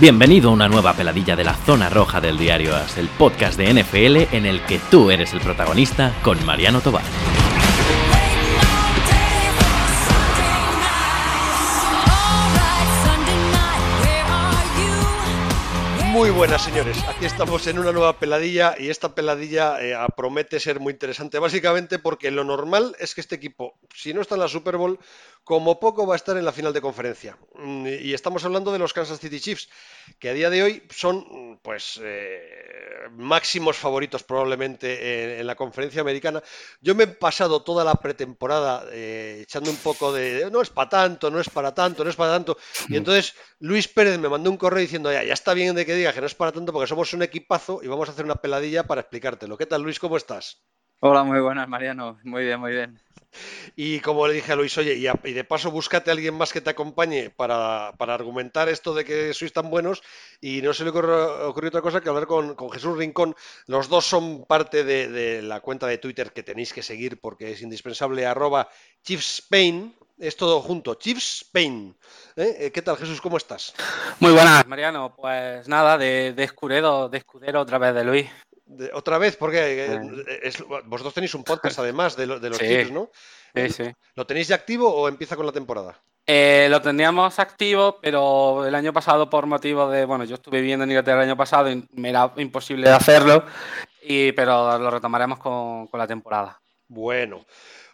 Bienvenido a una nueva peladilla de la zona roja del diario As, el podcast de NFL en el que tú eres el protagonista con Mariano Tobar. Muy buenas, señores. Aquí estamos en una nueva peladilla y esta peladilla eh, promete ser muy interesante, básicamente porque lo normal es que este equipo, si no está en la Super Bowl, como poco va a estar en la final de conferencia. Mm, y estamos hablando de los Kansas City Chiefs, que a día de hoy son pues eh, máximos favoritos probablemente en, la conferencia americana. Yo me he pasado toda la pretemporada eh, echando un poco de no es para tanto, no es para tanto, no es para tanto. Y entonces Luis Pérez me mandó un correo diciendo ya, ya está bien de que diga que no es para tanto porque somos un equipazo y vamos a hacer una peladilla para explicártelo. ¿Qué tal Luis? ¿Cómo estás? Hola, muy buenas, Mariano. Muy bien, muy bien. Y como le dije a Luis, oye, y, de paso búscate a alguien más que te acompañe para, argumentar esto de que sois tan buenos. Y no se le ocurrió, otra cosa que hablar con, Jesús Rincón. Los dos son parte de, la cuenta de Twitter que tenéis que seguir porque es indispensable, arroba Chiefspain. Es todo junto, Chiefspain. ¿Eh? eh qué tal, Jesús? ¿Cómo estás? Muy buenas, Mariano. Pues nada, de, de escudero, de escudero otra vez de Luis otra vez, porque eh, vosotros tenéis un podcast además de, los Chiefs, ¿no? Sí, sí. ¿Lo tenéis ya activo o empieza con la temporada? Eh, lo teníamos activo, pero el año pasado por motivo de, bueno, yo estuve viviendo en Inglaterra el año pasado y me era imposible hacerlo, y, pero lo retomaremos con, con la temporada. Bueno,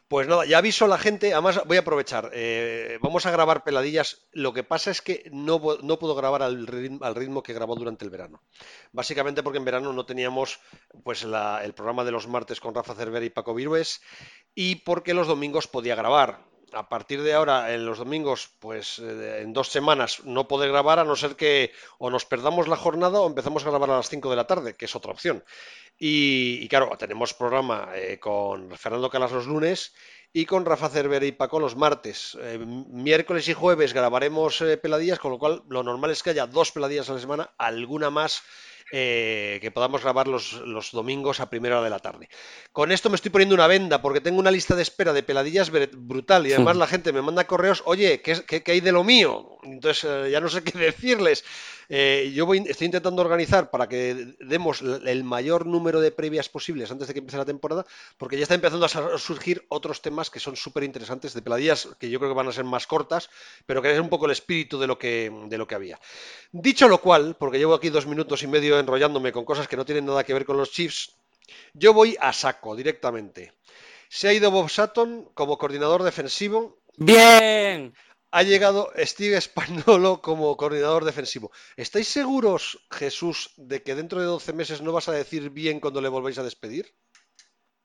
pues nada, ya aviso a la gente, además voy a aprovechar, eh, vamos a grabar peladillas, lo que pasa es que no, no puedo grabar al ritmo, que grabó durante el verano, básicamente porque en verano no teníamos pues el programa de los martes con Rafa Cervera y Paco Virués y porque los domingos podía grabar. A partir de ahora, en los domingos, pues eh, en dos semanas no podré grabar a no ser que o nos perdamos la jornada o empezamos a grabar a las 5 de la tarde, que es otra opción. Y, claro, tenemos programa eh, con Fernando Calas los lunes y con Rafa Cervera y Paco los martes. Eh, miércoles y jueves grabaremos peladillas, con lo cual lo normal es que haya dos peladillas a la semana, alguna más que podamos grabar los, los, domingos a primera hora de la tarde. Con esto me estoy poniendo una venda porque tengo una lista de espera de peladillas brutal y además la gente me manda correos, oye, ¿qué, qué hay de lo mío? Entonces ya no sé qué decirles. Eh, yo estoy intentando organizar para que demos el mayor número de previas posibles antes de que empiece la temporada, porque ya está empezando a surgir otros temas que son súper interesantes de peladillas, que yo creo que van a ser más cortas, pero que es un poco el espíritu de lo que, de lo que había. Dicho lo cual, porque llevo aquí dos minutos y medio enrollándome con cosas que no tienen nada que ver con los Chiefs, yo voy a saco directamente. Se ha ido Bob Sutton como coordinador defensivo. Bien ha llegado Steve Spagnolo como coordinador defensivo. ¿Estáis seguros, Jesús, de que dentro de 12 meses no vas a decir bien cuando le volváis a despedir?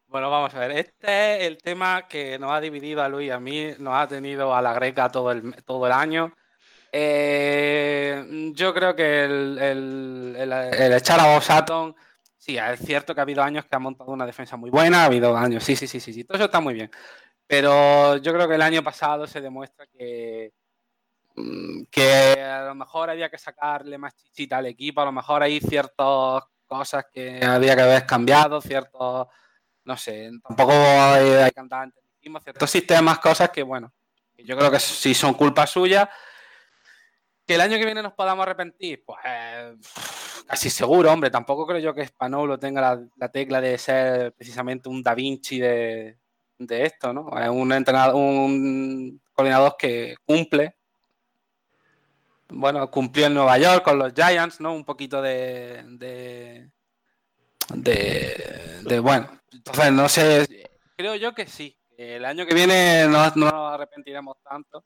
Bueno, vamos a ver. Este es el tema que nos ha dividido a Luis y a mí, nos ha tenido a la greca todo el, todo el año. Eh, yo creo que el, echar a Bob sí, es cierto que ha habido años que ha montado una defensa muy buena, ha habido años, sí, sí, sí, sí, sí, todo eso está muy bien. Pero yo creo que el año pasado se demuestra que, mm, que a lo mejor había que sacarle más chichita al equipo, a lo mejor hay ciertas cosas que había que haber cambiado, ciertos, no sé, tampoco hay, que andar ciertos sistemas, cosas que, bueno, yo creo que sí son culpa suya. Que el año que viene nos podamos arrepentir, pues casi seguro, hombre. Tampoco creo yo que Spanolo tenga la, tecla de ser precisamente un Da Vinci de, de esto, ¿no? Es un entrenador, un coordinador que cumple. Bueno, cumplió en Nueva York con los Giants, ¿no? Un poquito de. de. de, bueno. Entonces, no sé. Creo yo que sí. El año que viene no, nos arrepentiremos tanto.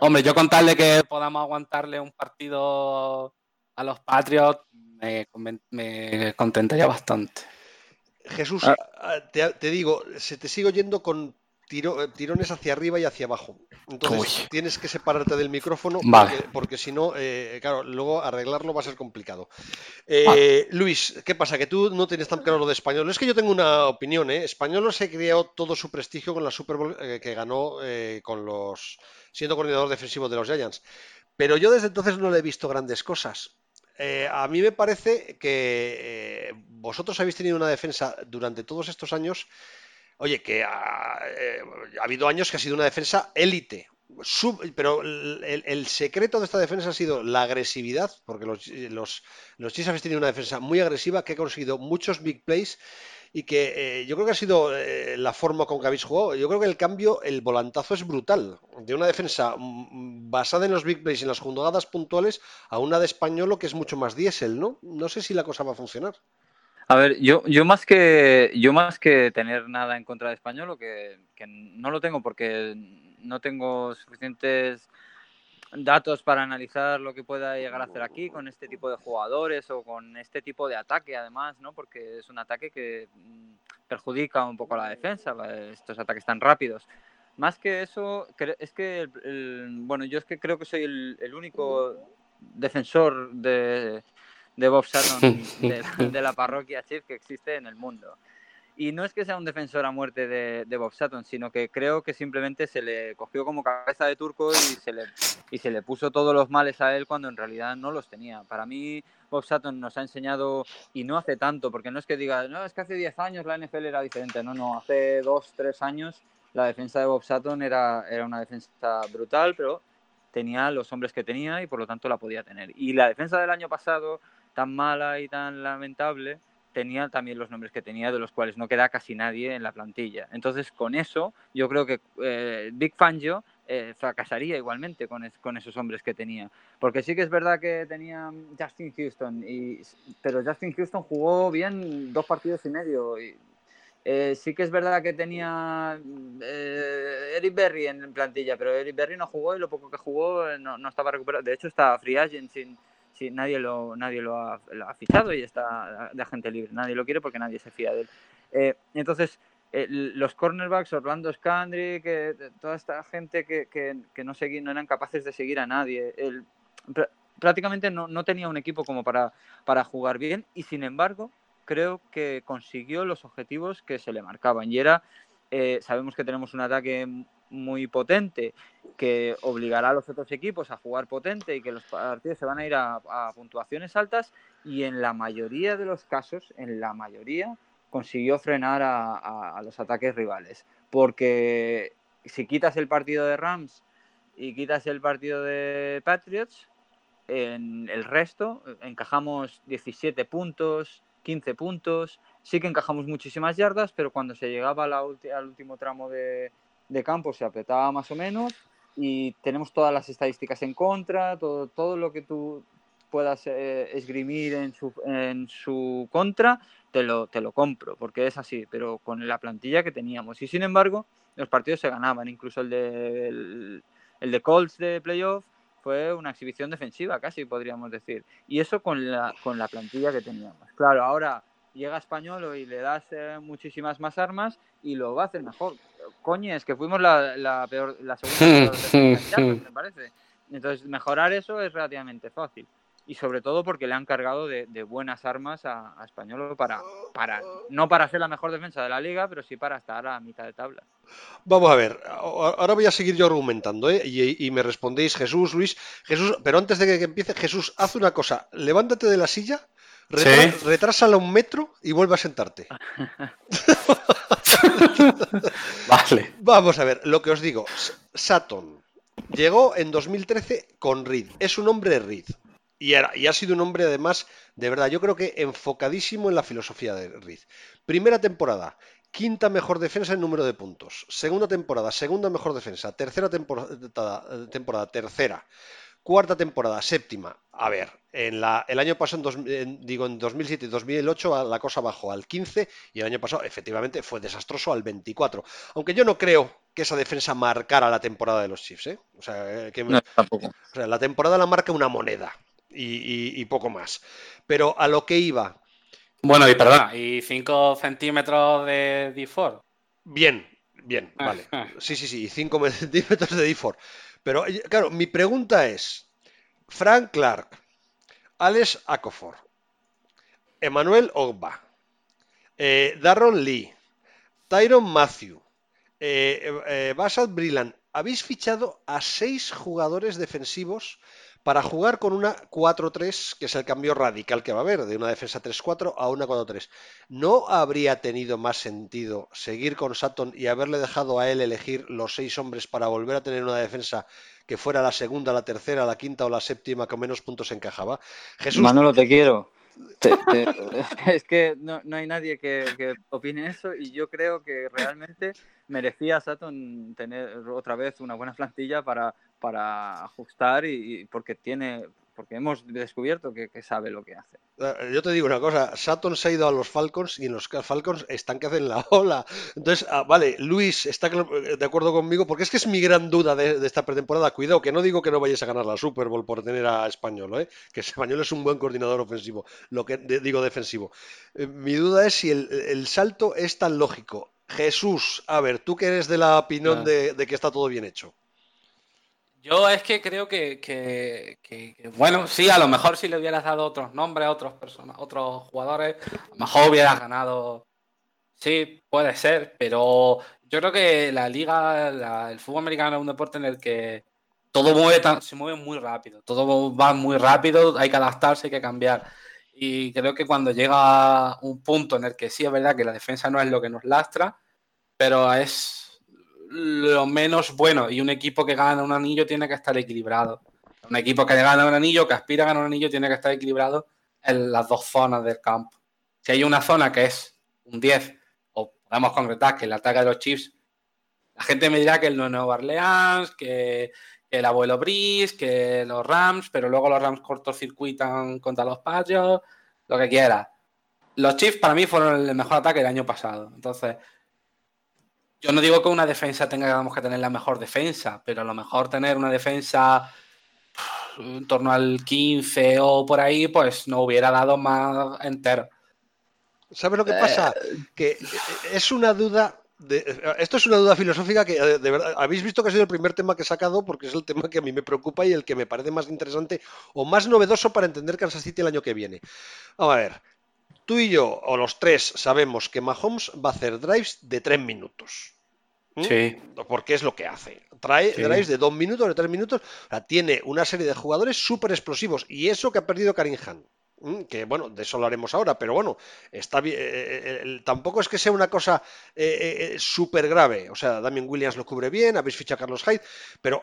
Hombre, yo contarle que podamos aguantarle un partido a los Patriots me contentaría bastante. Jesús, ah. Ah, te, digo, se te sigue oyendo con eh, tirones hacia arriba y hacia abajo. Entonces tienes que separarte del micrófono porque, si no, eh, claro, luego arreglarlo va a ser complicado. Eh, Luis, ¿qué pasa? Que tú no tienes tan claro lo de español. Es que yo tengo una opinión, ¿eh? Español se creó todo su prestigio con la Super Bowl que ganó con los siendo coordinador defensivo de los Giants. Pero yo desde entonces no le he visto grandes cosas. Eh, a mí me parece que eh, vosotros habéis tenido una defensa durante todos estos años, oye, que ha, eh, ha, habido años que ha sido una defensa élite. pero el, secreto de esta defensa ha sido la agresividad, porque los, los, los han tenido una defensa muy agresiva que ha conseguido muchos big plays y que eh, yo creo que ha sido eh, la forma con que habéis jugado. Yo creo que el cambio, el volantazo es brutal. De una defensa mm, basada en los big plays y en las jugadas puntuales a una de español que es mucho más diésel, ¿no? No sé si la cosa va a funcionar. A ver, yo, yo más que yo más que tener nada en contra de español, que, que no lo tengo porque no tengo suficientes datos para analizar lo que pueda llegar a hacer aquí con este tipo de jugadores o con este tipo de ataque además, ¿no? Porque es un ataque que mm, perjudica un poco a la defensa, estos ataques tan rápidos. Más que eso, es que, bueno, yo es que creo que soy el, único defensor de, de Bob Sutton de, de, la parroquia Chief que existe en el mundo. Y no es que sea un defensor a muerte de, Bob Sutton, sino que creo que simplemente se le cogió como cabeza de turco y se, le, y se le puso todos los males a él cuando en realidad no los tenía. Para mí, Bob Sutton nos ha enseñado, y no hace tanto, porque no es que diga, no, es que hace 10 años la NFL era diferente. No, no, hace 2, 3 años la defensa de Bob Sutton era, era una defensa brutal, pero tenía los hombres que tenía y por lo tanto la podía tener. Y la defensa del año pasado, tan mala y tan lamentable, tenía también los nombres que tenía, de los cuales no queda casi nadie en la plantilla. Entonces, con eso, yo creo que eh, Big Fangio eh, fracasaría igualmente con, esos hombres que tenía. Porque sí que es verdad que tenía Justin Houston, pero Justin Houston jugó bien dos partidos y medio. Eh, sí que es verdad que tenía Eric Berry en plantilla, pero Eric Berry no jugó y lo poco que jugó no, no estaba recuperado. De hecho, está free agent sin, sí, nadie lo, nadie lo ha, fichado y está de agente libre. Nadie lo quiere porque nadie se fía de él. Eh, entonces, eh, los cornerbacks, Orlando Scandrick, que toda esta gente que, que, no, seguí, no eran capaces de seguir a nadie. prácticamente no, no, tenía un equipo como para, para jugar bien y sin embargo creo que consiguió los objetivos que se le marcaban y era, eh, sabemos que tenemos un ataque muy potente que obligará a los otros equipos a jugar potente y que los partidos se van a ir a, puntuaciones altas y en la mayoría de los casos, en la mayoría, consiguió frenar a, los ataques rivales. Porque si quitas el partido de Rams y quitas el partido de Patriots, en el resto encajamos 17 puntos, 15 puntos, sí que encajamos muchísimas yardas, pero cuando se llegaba al último tramo de, de campo se apretaba más o menos y tenemos todas las estadísticas en contra, todo, todo lo que tú puedas eh, esgrimir en su, en su contra, te lo, te lo compro, porque es así, pero con la plantilla que teníamos. Y sin embargo, los partidos se ganaban, incluso el de, el, de Colts de playoff fue una exhibición defensiva, casi podríamos decir. Y eso con la, con la plantilla que teníamos. Claro, ahora llega Español y le das eh, muchísimas más armas y lo va a hacer mejor. Coño, es que fuimos la, la peor, la segunda peor me parece. Entonces, mejorar eso es relativamente fácil. Y sobre todo porque le han cargado de, buenas armas a, Español para, para, no para ser la mejor defensa de la liga, pero sí para estar a mitad de tabla. Vamos a ver, ahora voy a seguir yo argumentando, ¿eh? y, y, me respondéis Jesús, Luis, Jesús, pero antes de que empiece, Jesús, haz una cosa, levántate de la silla retrásala un metro y vuelve a sentarte. vale. Vamos a ver, lo que os digo. Saturn llegó en 2013 con Reed. Es un hombre Reed. Y, y, ha sido un hombre, además, de verdad, yo creo que enfocadísimo en la filosofía de Reed. Primera temporada, quinta mejor defensa en número de puntos. Segunda temporada, segunda mejor defensa. Tercera temporada, temporada tercera. Cuarta temporada, séptima. A ver, en la, el año pasado, en digo, en 2007 y 2008 la cosa bajó al 15 y el año pasado efectivamente fue desastroso al 24. Aunque yo no creo que esa defensa marcara la temporada de los Chiefs. ¿eh? O, sea, que, o sea, la temporada la marca una moneda y, poco más. Pero a lo que iba. Bueno, y perdona, ¿y 5 centímetros de D4? Bien, bien, ah, vale. Sí, sí, sí, 5 centímetros de D4. Pero, claro, mi pregunta es, Frank Clark, Alex Acofor, Emmanuel Ogba, eh, Darron Lee, Tyron Matthew, eh, eh, Basad Brilland, habéis fichado a seis jugadores defensivos para jugar con una 4-3, que es el cambio radical que va a haber, de una defensa 3-4 a una 4-3. ¿No habría tenido más sentido seguir con Sutton y haberle dejado a él elegir los seis hombres para volver a tener una defensa que fuera la segunda, la tercera, la quinta o la séptima con menos puntos encajaba? Jesús... Manolo, te quiero. es que no, hay nadie que, opine eso y yo creo que realmente merecía Saturn tener otra vez una buena plantilla para, para ajustar y, porque tiene porque hemos descubierto que, sabe lo que hace. Eh, yo te digo una cosa, Saturn se ha ido a los Falcons y en los Falcons están que hacen la ola. Entonces, ah, vale, Luis está de acuerdo conmigo porque es que es mi gran duda de, esta pretemporada. Cuidado, que no digo que no vayáis a ganar la Super Bowl por tener a Español, ¿eh? que Español es un buen coordinador ofensivo, lo que digo defensivo. Eh, mi duda es si el, salto es tan lógico. Jesús, a ver, tú que eres de la opinión ah. de que está todo bien hecho. Yo es que creo que, bueno, sí, a lo mejor si le hubieras dado otros nombres a otros personas, otros jugadores, a lo mejor hubieras ganado. Sí, puede ser, pero yo creo que la liga, el fútbol americano es un deporte en el que todo mueve se mueve muy rápido, todo va muy rápido, hay que adaptarse, hay que cambiar. Y creo que cuando llega un punto en el que sí es verdad que la defensa no es lo que nos lastra, pero es lo menos bueno. Y un equipo que gana un anillo tiene que estar equilibrado. Un equipo que gana un anillo, que aspira a ganar un anillo, tiene que estar equilibrado en las dos zonas del campo. Si hay una zona que es un 10, o podemos concretar que el ataque de los Chiefs, la gente me dirá que el Nuevo Orleans, que, el abuelo Brice, que los Rams, pero luego los Rams cortocircuitan contra los Patriots, lo que quiera. Los Chiefs para mí fueron el mejor ataque del año pasado. Entonces, yo no digo que una defensa tengamos que tener la mejor defensa, pero a lo mejor tener una defensa en torno al 15 o por ahí, pues no hubiera dado más entero. ¿Sabes lo que pasa? Eh, que es una duda. De, esto es una duda filosófica que eh, de verdad habéis visto que ha sido el primer tema que he sacado porque es el tema que a mí me preocupa y el que me parece más interesante o más novedoso para entender Kansas City el año que viene. Vamos a ver, Tú y yo, o los tres, sabemos que Mahomes va a hacer drives de tres minutos. ¿Mm? Sí. Porque es lo que hace. Trae drives de dos minutos, de tres minutos. O sea, tiene una serie de jugadores súper explosivos. Y eso que ha perdido Karim Han. ¿Mm? Que bueno, de eso hablaremos ahora, pero bueno, está bien. Eh, eh, tampoco es que sea una cosa eh, súper grave. O sea, Damien Williams lo cubre bien, habéis fichado a Carlos Hyde, pero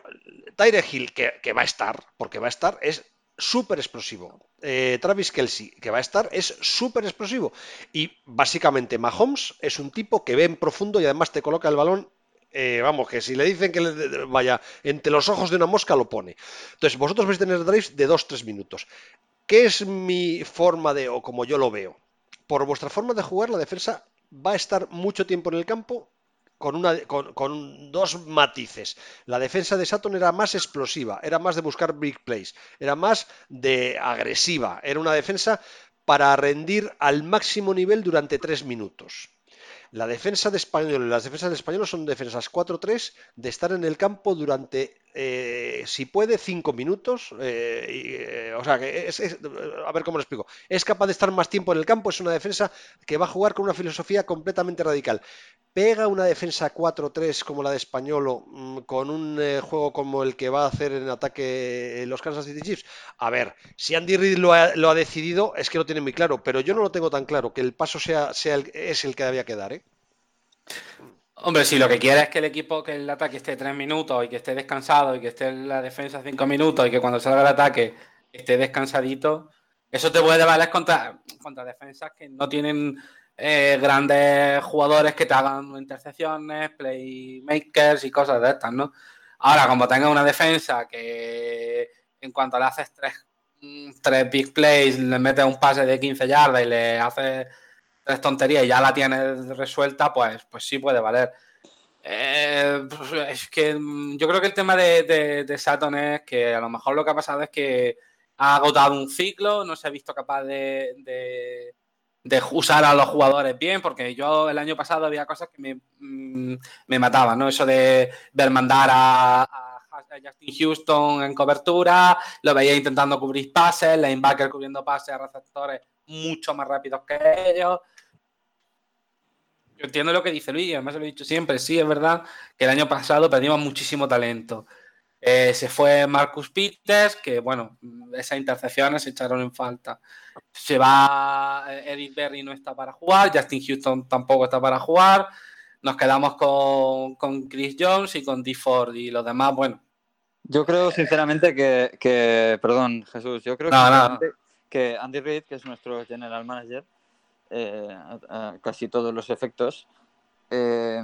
Tyre Hill, que, que va a estar, porque va a estar, es súper explosivo. Eh, Travis Kelsey, que va a estar, es súper explosivo. Y básicamente Mahomes es un tipo que ve en profundo y además te coloca el balón. Eh, vamos, que si le dicen que le, vaya entre los ojos de una mosca, lo pone. Entonces, vosotros vais a tener drives de 2-3 minutos. ¿Qué es mi forma de, o como yo lo veo? Por vuestra forma de jugar, la defensa va a estar mucho tiempo en el campo con, una, con, dos matices. La defensa de Saturn era más explosiva, era más de buscar big plays, era más de agresiva, era una defensa para rendir al máximo nivel durante tres minutos. La defensa de Español las defensas de Español son defensas 4-3 de estar en el campo durante, eh, si puede, 5 minutos. Eh, eh, o sea, que es, a ver cómo lo explico. Es capaz de estar más tiempo en el campo, es una defensa que va a jugar con una filosofía completamente radical pega una defensa 4-3 como la de Españolo mm, con un juego como el que va a hacer en ataque los Kansas City Chiefs? A ver, si Andy Reid lo ha, decidido, es que lo tiene muy claro, pero yo no lo tengo tan claro, que el paso sea, sea el, es el que debía quedar. ¿eh? Hombre, si lo que quiere es que el equipo, que el ataque esté 3 minutos y que esté descansado y que esté en la defensa 5 minutos y que cuando salga el ataque esté descansadito, eso te puede valer contra, contra defensas que no tienen eh, grandes jugadores que te hagan intercepciones, playmakers y cosas de estas, ¿no? Ahora, como tengas una defensa que en cuanto le haces tres, mm, tres big plays, le metes un pase de 15 yardas y le haces tres tonterías y ya la tienes resuelta, pues, pues sí puede valer. Eh, es que mm, yo creo que el tema de, de, Saturn es que a lo mejor lo que ha pasado es que ha agotado un ciclo, no se ha visto capaz de de usar a los jugadores bien, porque yo el año pasado había cosas que me, mm, mataban, ¿no? Eso de ver mandar a, Justin Houston en cobertura, lo veía intentando cubrir pases, linebacker cubriendo pases a receptores mucho más rápidos que ellos. Yo entiendo lo que dice Luis, además lo he dicho siempre, sí, es verdad que el año pasado perdimos muchísimo talento. Eh, se fue Marcus Peters, que bueno, esas intercepciones se echaron en falta. Se va eh, Eric Berry, no está para jugar. Justin Houston tampoco está para jugar. Nos quedamos con, con Chris Jones y con D. Ford y los demás, bueno. Yo creo sinceramente que, perdón, Jesús, yo creo que, que Andy Reid, que es nuestro general manager, eh, casi todos los efectos, eh,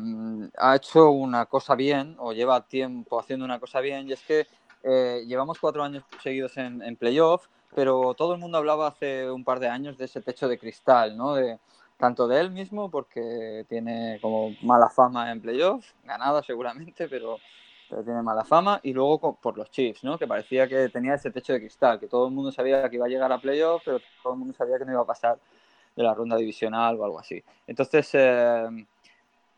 ha hecho una cosa bien o lleva tiempo haciendo una cosa bien y es que eh, llevamos cuatro años seguidos en, en, playoff, pero todo el mundo hablaba hace un par de años de ese techo de cristal, ¿no? De, tanto de él mismo, porque tiene como mala fama en playoff, ganada seguramente, pero, pero tiene mala fama, y luego por los Chiefs, ¿no? Que parecía que tenía ese techo de cristal, que todo el mundo sabía que iba a llegar a playoff, pero todo el mundo sabía que no iba a pasar de la ronda divisional o algo así. Entonces, eh,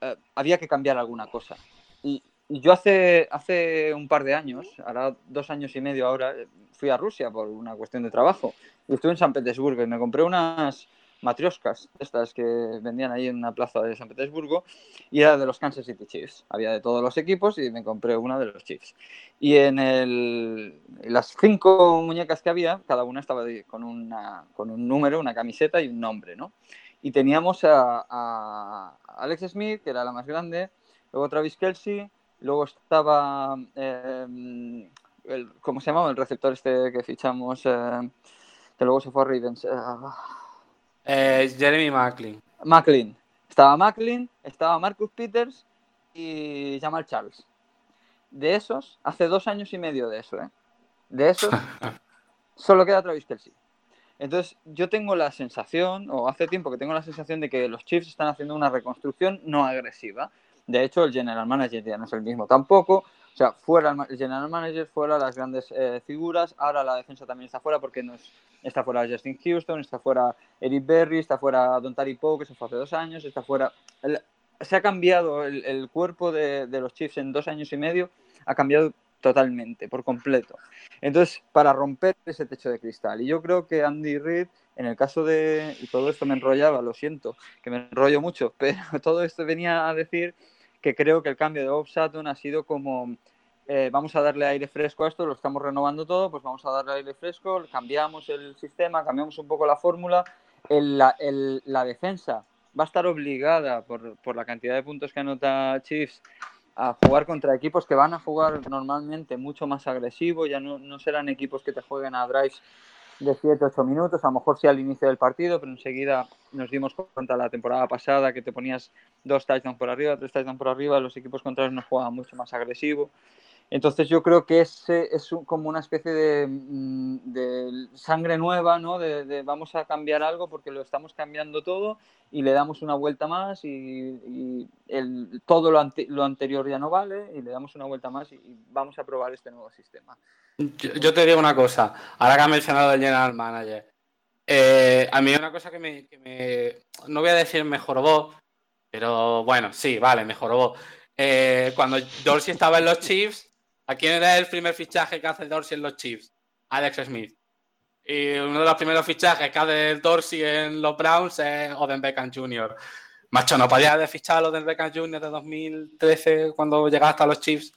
eh, había que cambiar alguna cosa. Y, yo hace, hace un par de años, ahora dos años y medio ahora, fui a Rusia por una cuestión de trabajo y estuve en San Petersburgo y me compré unas matrioscas, estas que vendían ahí en una plaza de San Petersburgo, y era de los Kansas City Chiefs. Había de todos los equipos y me compré una de los Chiefs. Y en el, las cinco muñecas que había, cada una estaba con, una, con un número, una camiseta y un nombre, ¿no? Y teníamos a, Alex Smith, que era la más grande, luego Travis Kelsey, luego estaba, eh, el, ¿cómo se llamaba? El receptor este que fichamos, eh, que luego se fue a Ravens. Eh, Jeremy Macklin. Macklin. Estaba Macklin, estaba Marcus Peters y Jamal Charles. De esos, hace dos años y medio de eso, ¿eh? De esos, solo queda Travis Kelsey. Entonces, yo tengo la sensación, o hace tiempo que tengo la sensación de que los Chiefs están haciendo una reconstrucción no agresiva. De hecho, el general manager ya no es el mismo tampoco. O sea, fuera el general manager, fuera las grandes eh, figuras. Ahora la defensa también está fuera porque no está fuera Justin Houston, está fuera Eric Berry, está fuera Don Tari Poe, que se fue hace dos años, está fuera. se ha cambiado el, el cuerpo de, de, los Chiefs en dos años y medio, ha cambiado totalmente, por completo. Entonces, para romper ese techo de cristal. Y yo creo que Andy Reid, en el caso de, y todo esto me enrollaba, lo siento, que me enrollo mucho, pero todo esto venía a decir que creo que el cambio de Bob Sutton ha sido como, eh, vamos a darle aire fresco a esto, lo estamos renovando todo, pues vamos a darle aire fresco, cambiamos el sistema, cambiamos un poco la fórmula, la, la defensa va a estar obligada por, por, la cantidad de puntos que anota Chiefs a jugar contra equipos que van a jugar normalmente mucho más agresivo, ya no, no serán equipos que te jueguen a drives de 7-8 minutos, a lo mejor sí al inicio del partido, pero enseguida nos dimos cuenta la temporada pasada que te ponías dos touchdowns por arriba, tres touchdowns por arriba, los equipos contrarios nos juegan mucho más agresivo. Entonces yo creo que ese es como una especie de, mm, sangre nueva, ¿no? De, vamos a cambiar algo porque lo estamos cambiando todo y le damos una vuelta más y, el, todo lo, anterior ya no vale y le damos una vuelta más y, vamos a probar este nuevo sistema. Yo, te digo una cosa, ahora que ha mencionado el General Manager, eh, a mí una cosa que me, no voy a decir mejoró, pero bueno, sí, vale, mejoró. Eh, cuando Dorsey estaba en los Chiefs, ¿A quién era el primer fichaje que hace Dorsey en los Chiefs? Alex Smith. Y uno de los primeros fichajes que hace Dorsey en los Browns es Oden Beckham Jr. Macho, ¿no podía haber fichado a Oden Beckham Jr. de 2013 cuando llegaba hasta los Chiefs?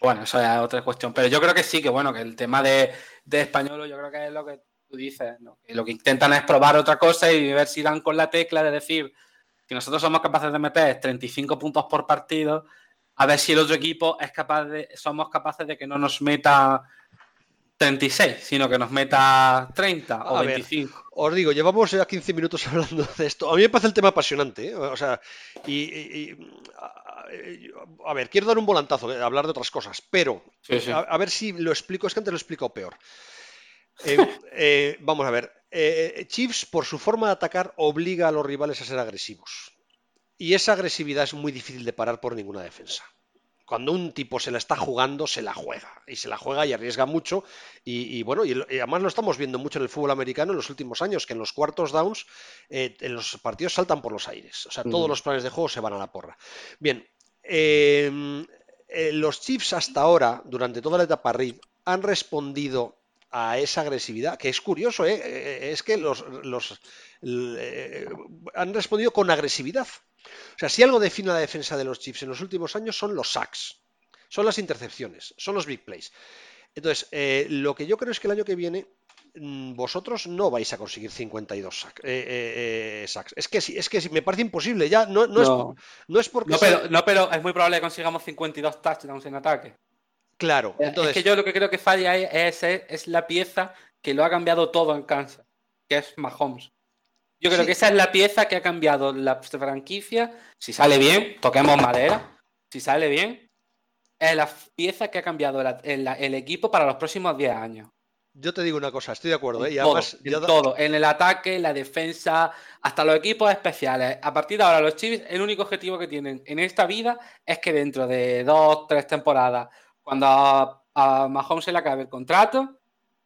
Bueno, eso es otra cuestión. Pero yo creo que sí, que bueno, que el tema de, de español, yo creo que es lo que tú dices, ¿no? que lo que intentan es probar otra cosa y ver si dan con la tecla de decir que nosotros somos capaces de meter 35 puntos por partido a ver si el otro equipo es capaz de, somos capaces de que no nos meta 36, sino que nos meta 30 o 25. os digo, llevamos ya 15 minutos hablando de esto. A mí me parece el tema apasionante, ¿eh? o sea, y, a, ver, quiero dar un volantazo, eh, hablar de otras cosas, pero A, ver si lo explico, es que antes lo explico peor. Eh, vamos a ver, Chiefs por su forma de atacar obliga a los rivales a ser agresivos. Y esa agresividad es muy difícil de parar por ninguna defensa. Cuando un tipo se la está jugando, se la juega. Y se la juega y arriesga mucho. Y, bueno, y, además lo estamos viendo mucho en el fútbol americano en los últimos años, que en los cuartos downs, eh, en los partidos saltan por los aires. O sea, todos los planes de juego se van a la porra. Bien, em, eh, los Chiefs hasta ahora, durante toda la etapa RID, han respondido a esa agresividad, que es curioso, ¿eh? es que los, los han respondido con agresividad. O sea, si algo define la defensa de los Chiefs en los últimos años son los sacks. son las intercepciones, son los big plays. Entonces, eh, lo que yo creo es que el año que viene vosotros no vais a conseguir 52 sacks. Eh, eh, sacks. Es que sí, es que sí, me parece imposible. Ya no, no, Es, no es porque. No pero, no, pero es muy probable que consigamos 52 touchdowns en ataque. Claro. Entonces... Es que yo lo que creo que falla es, es, es la pieza que lo ha cambiado todo en Kansas, que es Mahomes. Yo creo que esa es la pieza que ha cambiado la franquicia. Si sale bien, toquemos madera. Si sale bien, es la pieza que ha cambiado el, equipo para los próximos 10 años. Yo te digo una cosa, estoy de acuerdo. ¿eh? en todo, en el ataque, en la defensa, hasta los equipos especiales. A partir de ahora, los Chiefs, el único objetivo que tienen en esta vida es que dentro de dos, tres temporadas, cuando a, a Mahomes se le acabe el contrato,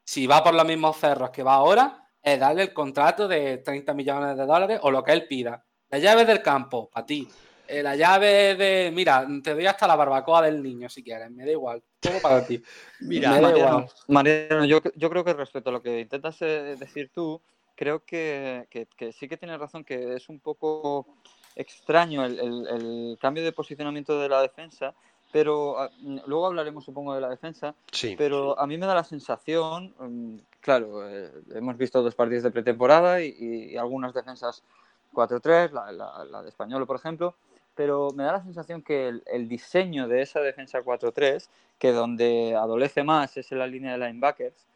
si va por los mismos cerros que va ahora, es darle el contrato de 30 millones de dólares o lo que él pida. La llave del campo, para ti. Eh, la llave de. Mira, te doy hasta la barbacoa del niño si quieres, me da igual. Todo para ti. Mira, Mariano, yo, creo que respecto a lo que intentas eh, decir tú, creo que, sí que tienes razón, que es un poco extraño el, cambio de posicionamiento de la defensa, pero ah, luego hablaremos, supongo, de la defensa. Sí. Pero a mí me da la sensación, mm, claro, eh, hemos visto dos partidos de pretemporada y, algunas defensas 4-3, la, de Español, por ejemplo, pero me da la sensación que el, diseño de esa defensa 4-3, que donde adolece más es en la línea de linebackers,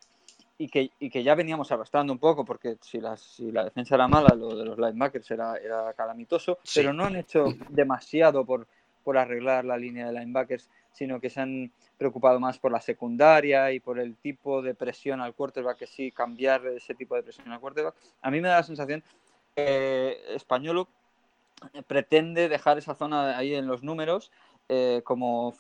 y que, y que ya veníamos arrastrando un poco, porque si la, si la defensa era mala, lo de los linebackers era, era calamitoso, pero no han hecho demasiado por, por arreglar la línea de linebackers, sino que se han preocupado más por la secundaria y por el tipo de presión al quarterback, que sí, cambiar ese tipo de presión al quarterback. A mí me da la sensación que Españolo pretende dejar esa zona ahí en los números eh, como,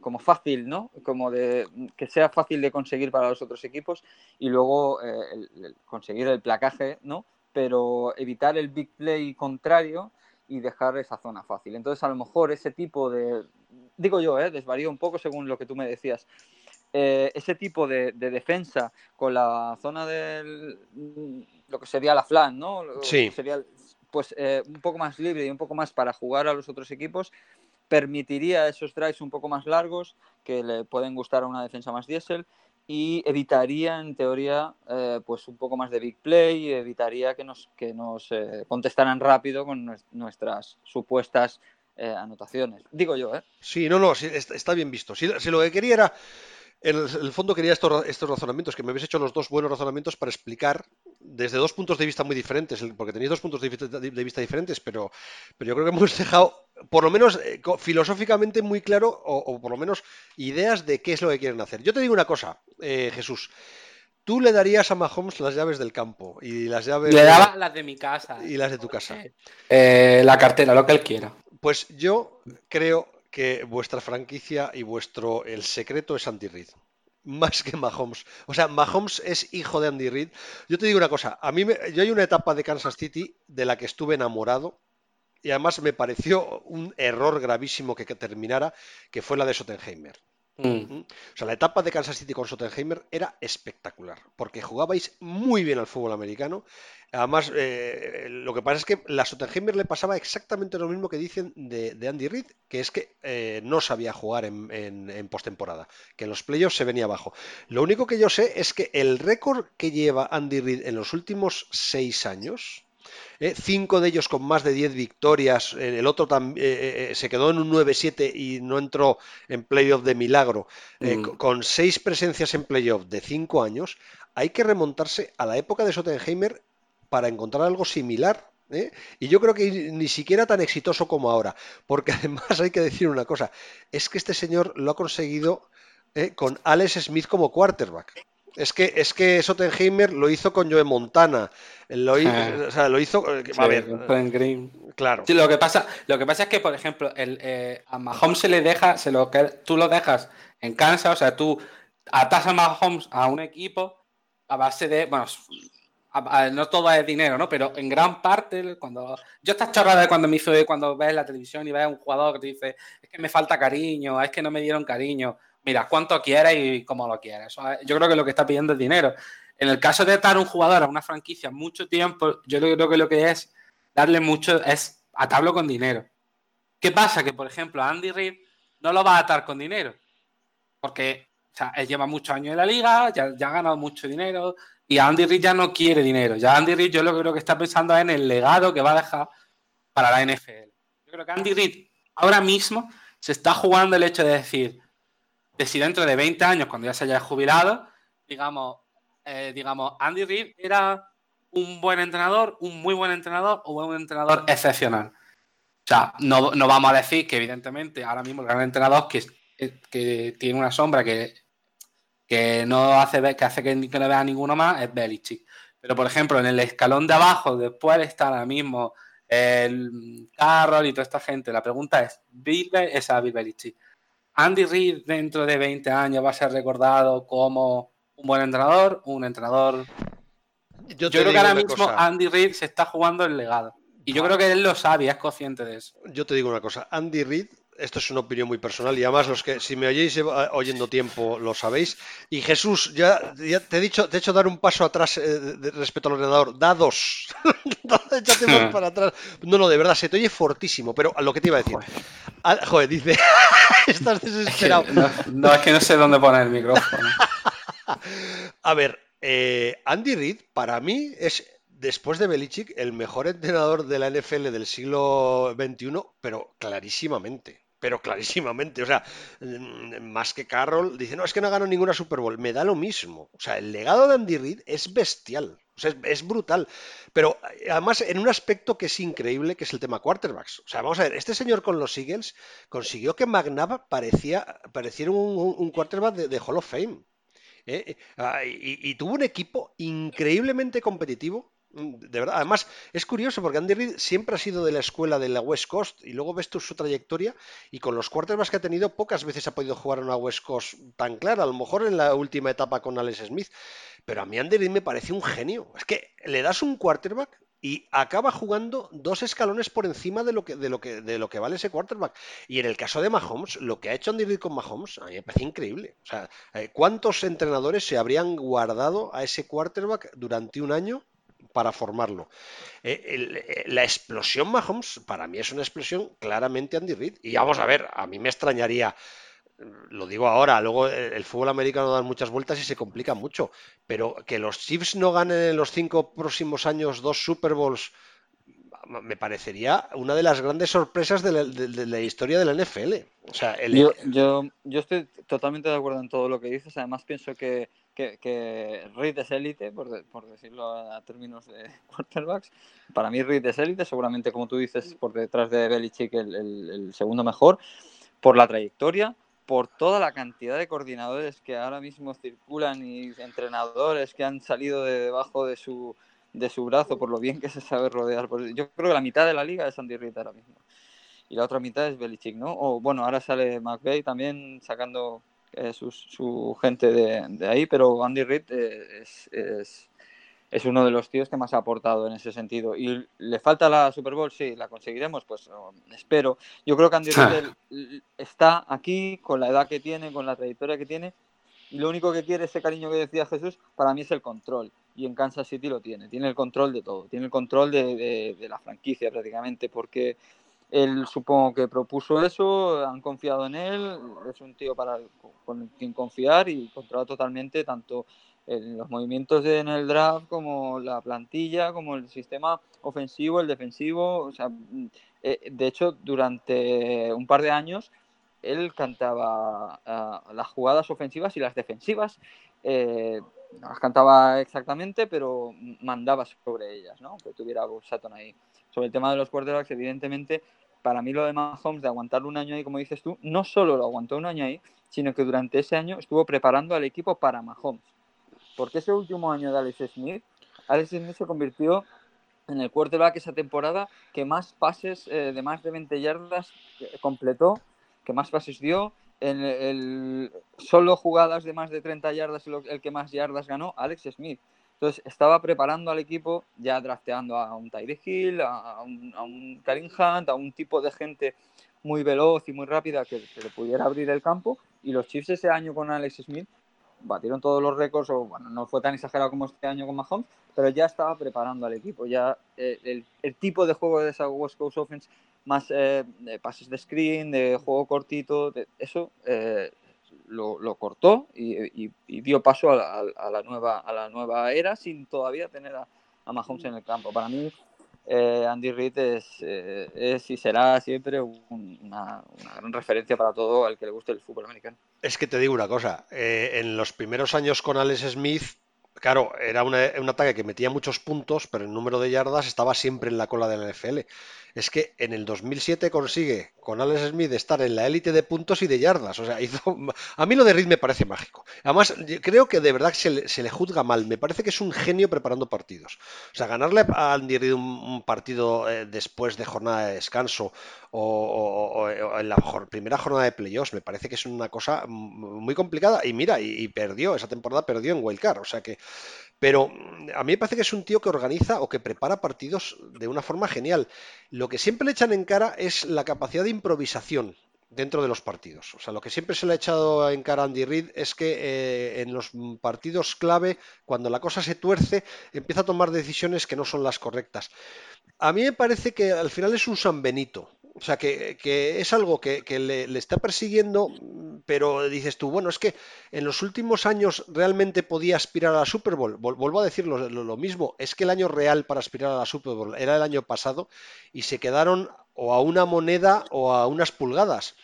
como fácil, ¿no? Como de que sea fácil de conseguir para los otros equipos y luego eh, conseguir el placaje, ¿no? Pero evitar el big play contrario y dejar esa zona fácil. Entonces, a lo mejor ese tipo de, digo yo, ¿eh? desvarío un poco según lo que tú me decías, eh, ese tipo de, defensa con la zona del, lo que sería la flan, ¿no? Sí. Sería, pues eh, un poco más libre y un poco más para jugar a los otros equipos, permitiría esos drives un poco más largos que le pueden gustar a una defensa más diésel y evitaría, en teoría, eh, pues un poco más de big play y evitaría que nos, que nos eh, contestaran rápido con nuestras supuestas eh, anotaciones. Digo yo, ¿eh? Sí, no, no, está bien visto. Si, lo que quería era en el, fondo quería estos, estos, razonamientos, que me habéis hecho los dos buenos razonamientos para explicar desde dos puntos de vista muy diferentes, porque tenéis dos puntos de vista, diferentes, pero, pero yo creo que hemos dejado, por lo menos eh, filosóficamente, muy claro, o, por lo menos ideas de qué es lo que quieren hacer. Yo te digo una cosa, eh, Jesús. Tú le darías a Mahomes las llaves del campo y las llaves. Le daba las de mi casa. Y las de tu casa. Eh, la cartera, lo que él quiera. Pues yo creo que vuestra franquicia y vuestro el secreto es Andy Reid. Más que Mahomes. O sea, Mahomes es hijo de Andy Reid. Yo te digo una cosa, a mí me, yo hay una etapa de Kansas City de la que estuve enamorado y además me pareció un error gravísimo que, que terminara, que fue la de Sottenheimer. Mm. O sea, la etapa de Kansas City con Sottenheimer era espectacular, porque jugabais muy bien al fútbol americano. Además, eh, lo que pasa es que la Sottenheimer le pasaba exactamente lo mismo que dicen de, Andy Reid, que es que eh, no sabía jugar en, en postemporada, que en los playoffs se venía abajo. Lo único que yo sé es que el récord que lleva Andy Reid en los últimos seis años, ¿eh? cinco de ellos con más de 10 victorias, eh, el otro eh, se quedó en un 9-7 y no entró en playoff de milagro, mm. con seis presencias en playoff de cinco años, hay que remontarse a la época de Sottenheimer para encontrar algo similar. Y yo creo que ni siquiera tan exitoso como ahora, porque además hay que decir una cosa, es que este señor lo ha conseguido con Alex Smith como quarterback. Es que, es que Sottenheimer lo hizo con Joe Montana. Lo, hizo, o sea, lo hizo. Eh, a ver. Green. Claro. lo, que pasa, lo que pasa es que, por ejemplo, el, eh, a Mahomes se le deja, se lo, tú lo dejas en Kansas, o sea, tú atas a Mahomes a un equipo a base de. Bueno, no todo es dinero, ¿no? Pero en gran parte, cuando. Yo esta chorrada de cuando me hizo cuando ves la televisión y ves a un jugador que te dice, es que me falta cariño, es que no me dieron cariño mira, cuánto quieres y cómo lo quieres. Yo creo que lo que está pidiendo es dinero. En el caso de dar un jugador a una franquicia mucho tiempo, yo creo que lo que es darle mucho es atarlo con dinero. ¿Qué pasa? Que, por ejemplo, Andy Reid no lo va a atar con dinero. Porque o sea, él lleva muchos años en la liga, ya, ha ganado mucho dinero y Andy Reid ya no quiere dinero. Ya Andy Reid yo lo que creo que está pensando en el legado que va a dejar para la NFL. Yo creo que Andy Reid ahora mismo se está jugando el hecho de decir, si dentro de 20 años, cuando ya se haya jubilado, digamos, eh, digamos, Andy Reid era un buen entrenador, un muy buen entrenador o un entrenador excepcional. O sea, no, no vamos a decir que evidentemente ahora mismo el gran entrenador que, que tiene una sombra que que no hace que hace que, no vea ninguno más es Belichick. Pero por ejemplo, en el escalón de abajo, después está ahora mismo el Carroll y toda esta gente. La pregunta es, ¿vive esa Bill Belichick? ¿Andy Reid dentro de 20 años va a ser recordado como un buen entrenador? ¿Un entrenador? Yo, creo que ahora mismo Andy Reid se está jugando el legado. Y yo creo que él lo sabe es consciente de eso. Yo te digo una cosa, Andy Reid esto es una opinión muy personal y además los que si me oyéis eh, oyendo tiempo lo sabéis. Y Jesús, ya, te he dicho, te he hecho dar un paso atrás eh, respecto al ordenador. Da dos. Échate más para atrás. No, no, de verdad, se te oye fortísimo, pero a lo que te iba a decir. joder, dice, estás desesperado. no, es que no sé dónde poner el micrófono. a ver, eh, Andy Reid para mí es después de Belichick, el mejor entrenador de la NFL del siglo XXI, pero clarísimamente. Pero clarísimamente, o sea, mm, más que Carroll, dice, no, es que no ganó ninguna Super Bowl. Me da lo mismo. O sea, el legado de Andy Reid es bestial. O sea, es, brutal. Pero además, en un aspecto que es increíble, que es el tema quarterbacks. O sea, vamos a ver, este señor con los Eagles consiguió que McNabb parecía, pareciera un, quarterback de, Hall of Fame. ¿eh? Ah, y, tuvo un equipo increíblemente competitivo de verdad, además es curioso porque Andy Reid siempre ha sido de la escuela de la West Coast y luego ves tú su trayectoria y con los quarterbacks que ha tenido pocas veces ha podido jugar una West Coast tan clara, a lo mejor en la última etapa con Alex Smith, pero a mí Andy Reid me parece un genio. Es que le das un quarterback y acaba jugando dos escalones por encima de lo que, de lo que, de lo que vale ese quarterback. Y en el caso de Mahomes, lo que ha hecho Andy Reid con Mahomes, a mí me parece increíble. O sea, eh, ¿cuántos entrenadores se habrían guardado a ese quarterback durante un año para formarlo. Eh, eh, la explosión Mahomes para mí es una explosión claramente Andy Reid. Y vamos a ver, a mí me extrañaría, lo digo ahora, luego el fútbol americano da muchas vueltas y se complica mucho, pero que los Chiefs no ganen en los cinco próximos años dos Super Bowls me parecería una de las grandes sorpresas de la, historia de la NFL. O sea, yo, yo, yo, estoy totalmente de acuerdo en todo lo que dices. Además, pienso que que, que Reed es élite, por, por, decirlo a términos de quarterbacks. Para mí Reed es élite, seguramente como tú dices, por detrás de Belichick el, el, segundo mejor, por la trayectoria, por toda la cantidad de coordinadores que ahora mismo circulan y entrenadores que han salido de debajo de su, de su brazo, por lo bien que se sabe rodear. Yo creo que la mitad de la liga es Andy Reid ahora mismo. Y la otra mitad es Belichick, ¿no? O bueno, ahora sale McVeigh también sacando eh, su, gente de, ahí, pero Andy Reid eh, es, es, uno de los tíos que más ha aportado en ese sentido. ¿Y le falta la Super Bowl? Sí, la conseguiremos, pues espero. Yo creo que Andy Reid está aquí con la edad que tiene, con la trayectoria que tiene, y lo único que quiere, ese cariño que decía Jesús, para mí es el control. Y en Kansas City lo tiene, tiene el control de todo, tiene el control de, de la franquicia prácticamente, porque él supongo que propuso eso, han confiado en él, es un tío para con quien confiar y controla totalmente tanto en los movimientos en el draft como la plantilla, como el sistema ofensivo, el defensivo. O sea, eh, de hecho, durante un par de años él cantaba ah, las jugadas ofensivas y las defensivas. Eh, las cantaba exactamente, pero mandaba sobre ellas, ¿no? Que tuviera Sutton ahí. Sobre el tema de los quarterbacks, evidentemente, para mí lo de Mahomes de aguantar un año ahí, como dices tú, no solo lo aguantó un año ahí, sino que durante ese año estuvo preparando al equipo para Mahomes. Porque ese último año de Alex Smith, Alex Smith se convirtió en el quarterback esa temporada que más pases eh, de más de 20 yardas eh, completó, que más pases dio, en el, solo jugadas de más de 30 yardas el que más yardas ganó, Alex Smith. Entonces estaba preparando al equipo, ya drafteando a un Tyree Hill, a un, a un Hunt, a un tipo de gente muy veloz y muy rápida que, le pudiera abrir el campo. Y los Chiefs ese año con Alex Smith batieron todos los récords, o bueno, no fue tan exagerado como este año con Mahomes, pero ya estaba preparando al equipo. Ya eh, el, el, tipo de juego de esa West Coast Offense más eh, pases de screen, de juego cortito, eso eh, lo, cortó y, dio paso a la, nueva, a la nueva era sin todavía tener a, Mahomes en el campo. Para mí, eh, Andy Reid es, y será siempre una, gran referencia para todo al que le guste el fútbol americano. Es que te digo una cosa, en los primeros años con Alex Smith Claro, era un ataque que metía muchos puntos, pero el número de yardas estaba siempre en la cola de la NFL es que en el 2007 consigue con Alex Smith estar en la élite de puntos y de yardas. O sea, hizo... a mí lo de Reed me parece mágico. Además, creo que de verdad se le, se le, juzga mal. Me parece que es un genio preparando partidos. O sea, ganarle a Andy Reid un, partido eh, después de jornada de descanso o, en la primera jornada de playoffs me parece que es una cosa muy complicada. Y mira, y, y perdió, esa temporada perdió en Wildcard. O sea que pero mm, a mí me parece que es un tío que organiza o que prepara partidos de una forma genial. Lo que siempre le echan en cara es la capacidad de improvisación dentro de los partidos. O sea, lo que siempre se le ha echado en cara a Andy Reid es que eh, en los partidos clave, cuando la cosa se tuerce, empieza a tomar decisiones que no son las correctas. A mí me parece que al final es un San Benito. O sea, que, es algo que, le, está persiguiendo, pero dices tú, bueno, es que en los últimos años realmente podía aspirar a la Super Bowl. vuelvo a decir lo, mismo, es que el año real para aspirar a la Super Bowl era el año pasado y se quedaron o a una moneda o a unas pulgadas.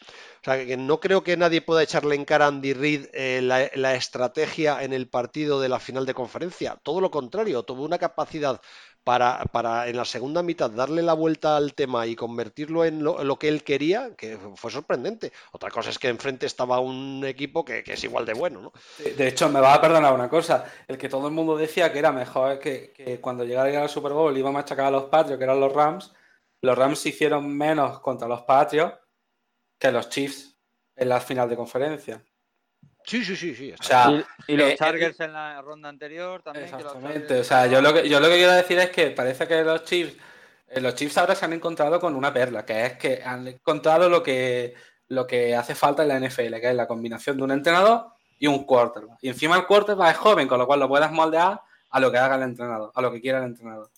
O sea, que no creo que nadie pueda echarle en cara a Andy Reid eh, la, la, estrategia en el partido de la final de conferencia. Todo lo contrario, tuvo una capacidad para, en la segunda mitad darle la vuelta al tema y convertirlo en lo, que él quería, que fue sorprendente. Otra cosa es que enfrente estaba un equipo que, es igual de bueno, ¿no? De hecho, me va a perdonar una cosa. El que todo el mundo decía que era mejor que, que cuando llegara al Super Bowl iba a machacar a los Patriots, que eran los Rams, los Rams hicieron menos contra los Patriots que los Chiefs en la final de conferencia. Sí, sí, sí, sí. y, los eh, Chargers en la ronda anterior también. Exactamente. O sea, yo lo, que, yo lo que quiero decir es que parece que los Chiefs, eh, los Chiefs ahora se han encontrado con una perla, que es que han encontrado lo que, lo que hace falta en la NFL, que es la combinación de un entrenador y un quarterback. Y encima el quarterback es joven, con lo cual lo puedes moldear a lo que haga el entrenador, a lo que quiera el entrenador.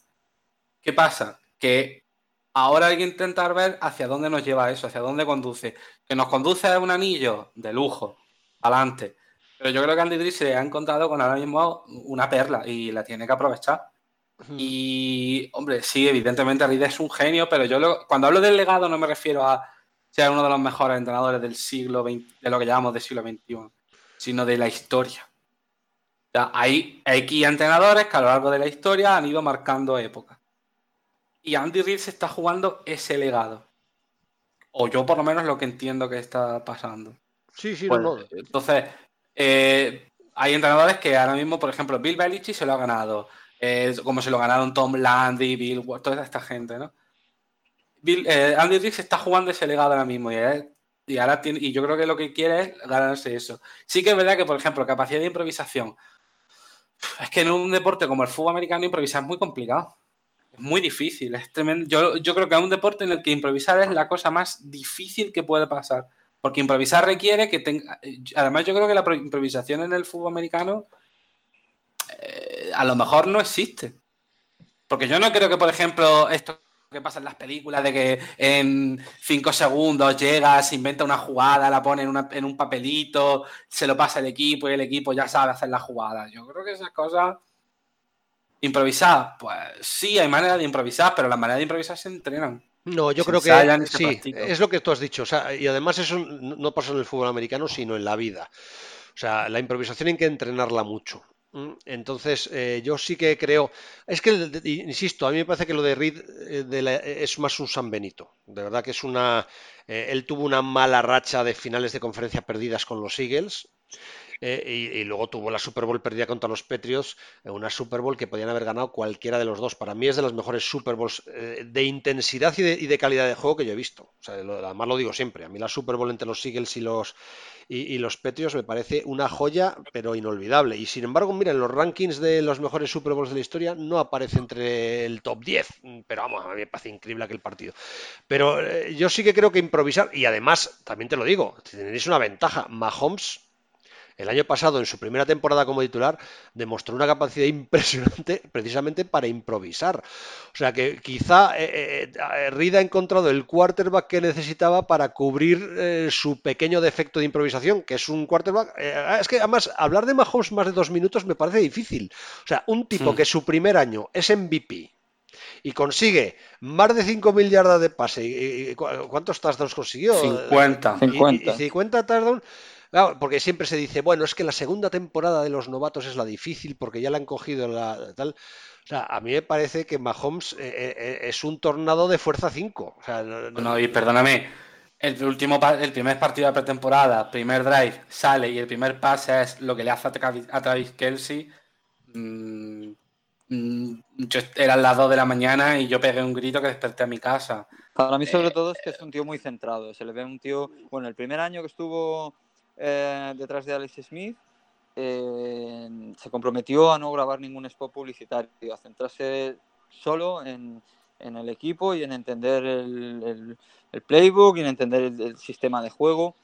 ¿Qué pasa? Que ahora hay que intentar ver hacia dónde nos lleva eso, hacia dónde conduce. Que nos conduce a un anillo de lujo, adelante. Pero yo creo que Andy Driss se ha encontrado con ahora mismo una perla y la tiene que aprovechar. Y, hombre, sí, evidentemente Reed es un genio, pero yo cuando hablo del legado no me refiero a ser uno de los mejores entrenadores del siglo XX, de lo que llamamos del siglo XXI, sino de la historia. hay X entrenadores que a lo largo de la historia han ido marcando épocas. Y Andy Reid se está jugando ese legado. O yo por lo menos lo que entiendo que está pasando. Sí, sí, no, pues, Entonces, eh, hay entrenadores que ahora mismo, por ejemplo, Bill Belichick se lo ha ganado, eh, como se lo ganaron Tom Landy, Bill, toda esta gente, ¿no? Bill, eh, Andy Reid está jugando ese legado ahora mismo y, ahora tiene, y yo creo que lo que quiere es ganarse eso. Sí que es verdad que, por ejemplo, capacidad de improvisación. Es que en un deporte como el fútbol americano improvisar es muy complicado. Es muy difícil, es tremendo. Yo, yo creo que es un deporte en el que improvisar es la cosa más difícil que puede pasar. Porque improvisar requiere que tenga. Además, yo creo que la improvisación en el fútbol americano eh, a lo mejor no existe. Porque yo no creo que, por ejemplo, esto que pasa en las películas de que en cinco segundos llega, se inventa una jugada, la pone en, un papelito, se lo pasa al equipo y el equipo ya sabe hacer la jugada. Yo creo que esas cosas. Improvisar, pues sí, hay manera de improvisar, pero las maneras de improvisar se entrenan. No, yo creo que sí, es lo que tú has dicho. O sea, y además eso no pasa en el fútbol americano, sino en la vida. O sea, la improvisación hay que entrenarla mucho. Entonces, eh, yo sí que creo. Es que, insisto, a mí me parece que lo de Reed eh, es más un San Benito. De verdad que es una. Eh, él tuvo una mala racha de finales de conferencia perdidas con los Eagles. Eh, y, luego tuvo la Super Bowl perdida contra los Patriots, eh, una Super Bowl que podían haber ganado cualquiera de los dos. Para mí es de las mejores Super Bowls eh, de intensidad y de, calidad de juego que yo he visto. O sea, además lo digo siempre, a mí la Super Bowl entre los Eagles y los, y, los Patriots me parece una joya, pero inolvidable. Y sin embargo, mira, en los rankings de los mejores Super Bowls de la historia no aparece entre el top 10, pero vamos, a mí me parece increíble aquel partido. Pero yo sí que creo que improvisar, y además, también te lo digo, tenéis una ventaja, Mahomes el año pasado, en su primera temporada como titular, demostró una capacidad impresionante precisamente para improvisar. O sea que quizá eh, eh, Reed ha encontrado el quarterback que necesitaba para cubrir su pequeño defecto de improvisación, que es un quarterback. es que además, hablar de Mahomes más de dos minutos me parece difícil. O sea, un tipo que su primer año es MVP y consigue más de 5.000 yardas de pase. ¿Y, cuántos touchdowns consiguió? 50. 50. Y, 50 touchdowns. Porque siempre se dice, bueno, es que la segunda temporada de los novatos es la difícil porque ya la han cogido la tal. O sea, a mí me parece que Mahomes eh, eh, eh, es un tornado de fuerza 5. O sea, no, y perdóname, el último el primer partido de pretemporada, primer drive, sale y el primer pase es lo que le hace a Travis Kelsey. Mmm, Mm, yo eran las 2 de la mañana y yo pegué un grito que desperté a mi casa. Para mí sobre eh, todo es que es un tío muy centrado. Se le ve un tío, bueno, el primer año que estuvo eh, detrás de Alex Smith, eh, se comprometió a no grabar ningún spot publicitario, a centrarse solo en, el equipo y en entender el, playbook y en entender el, sistema de juego.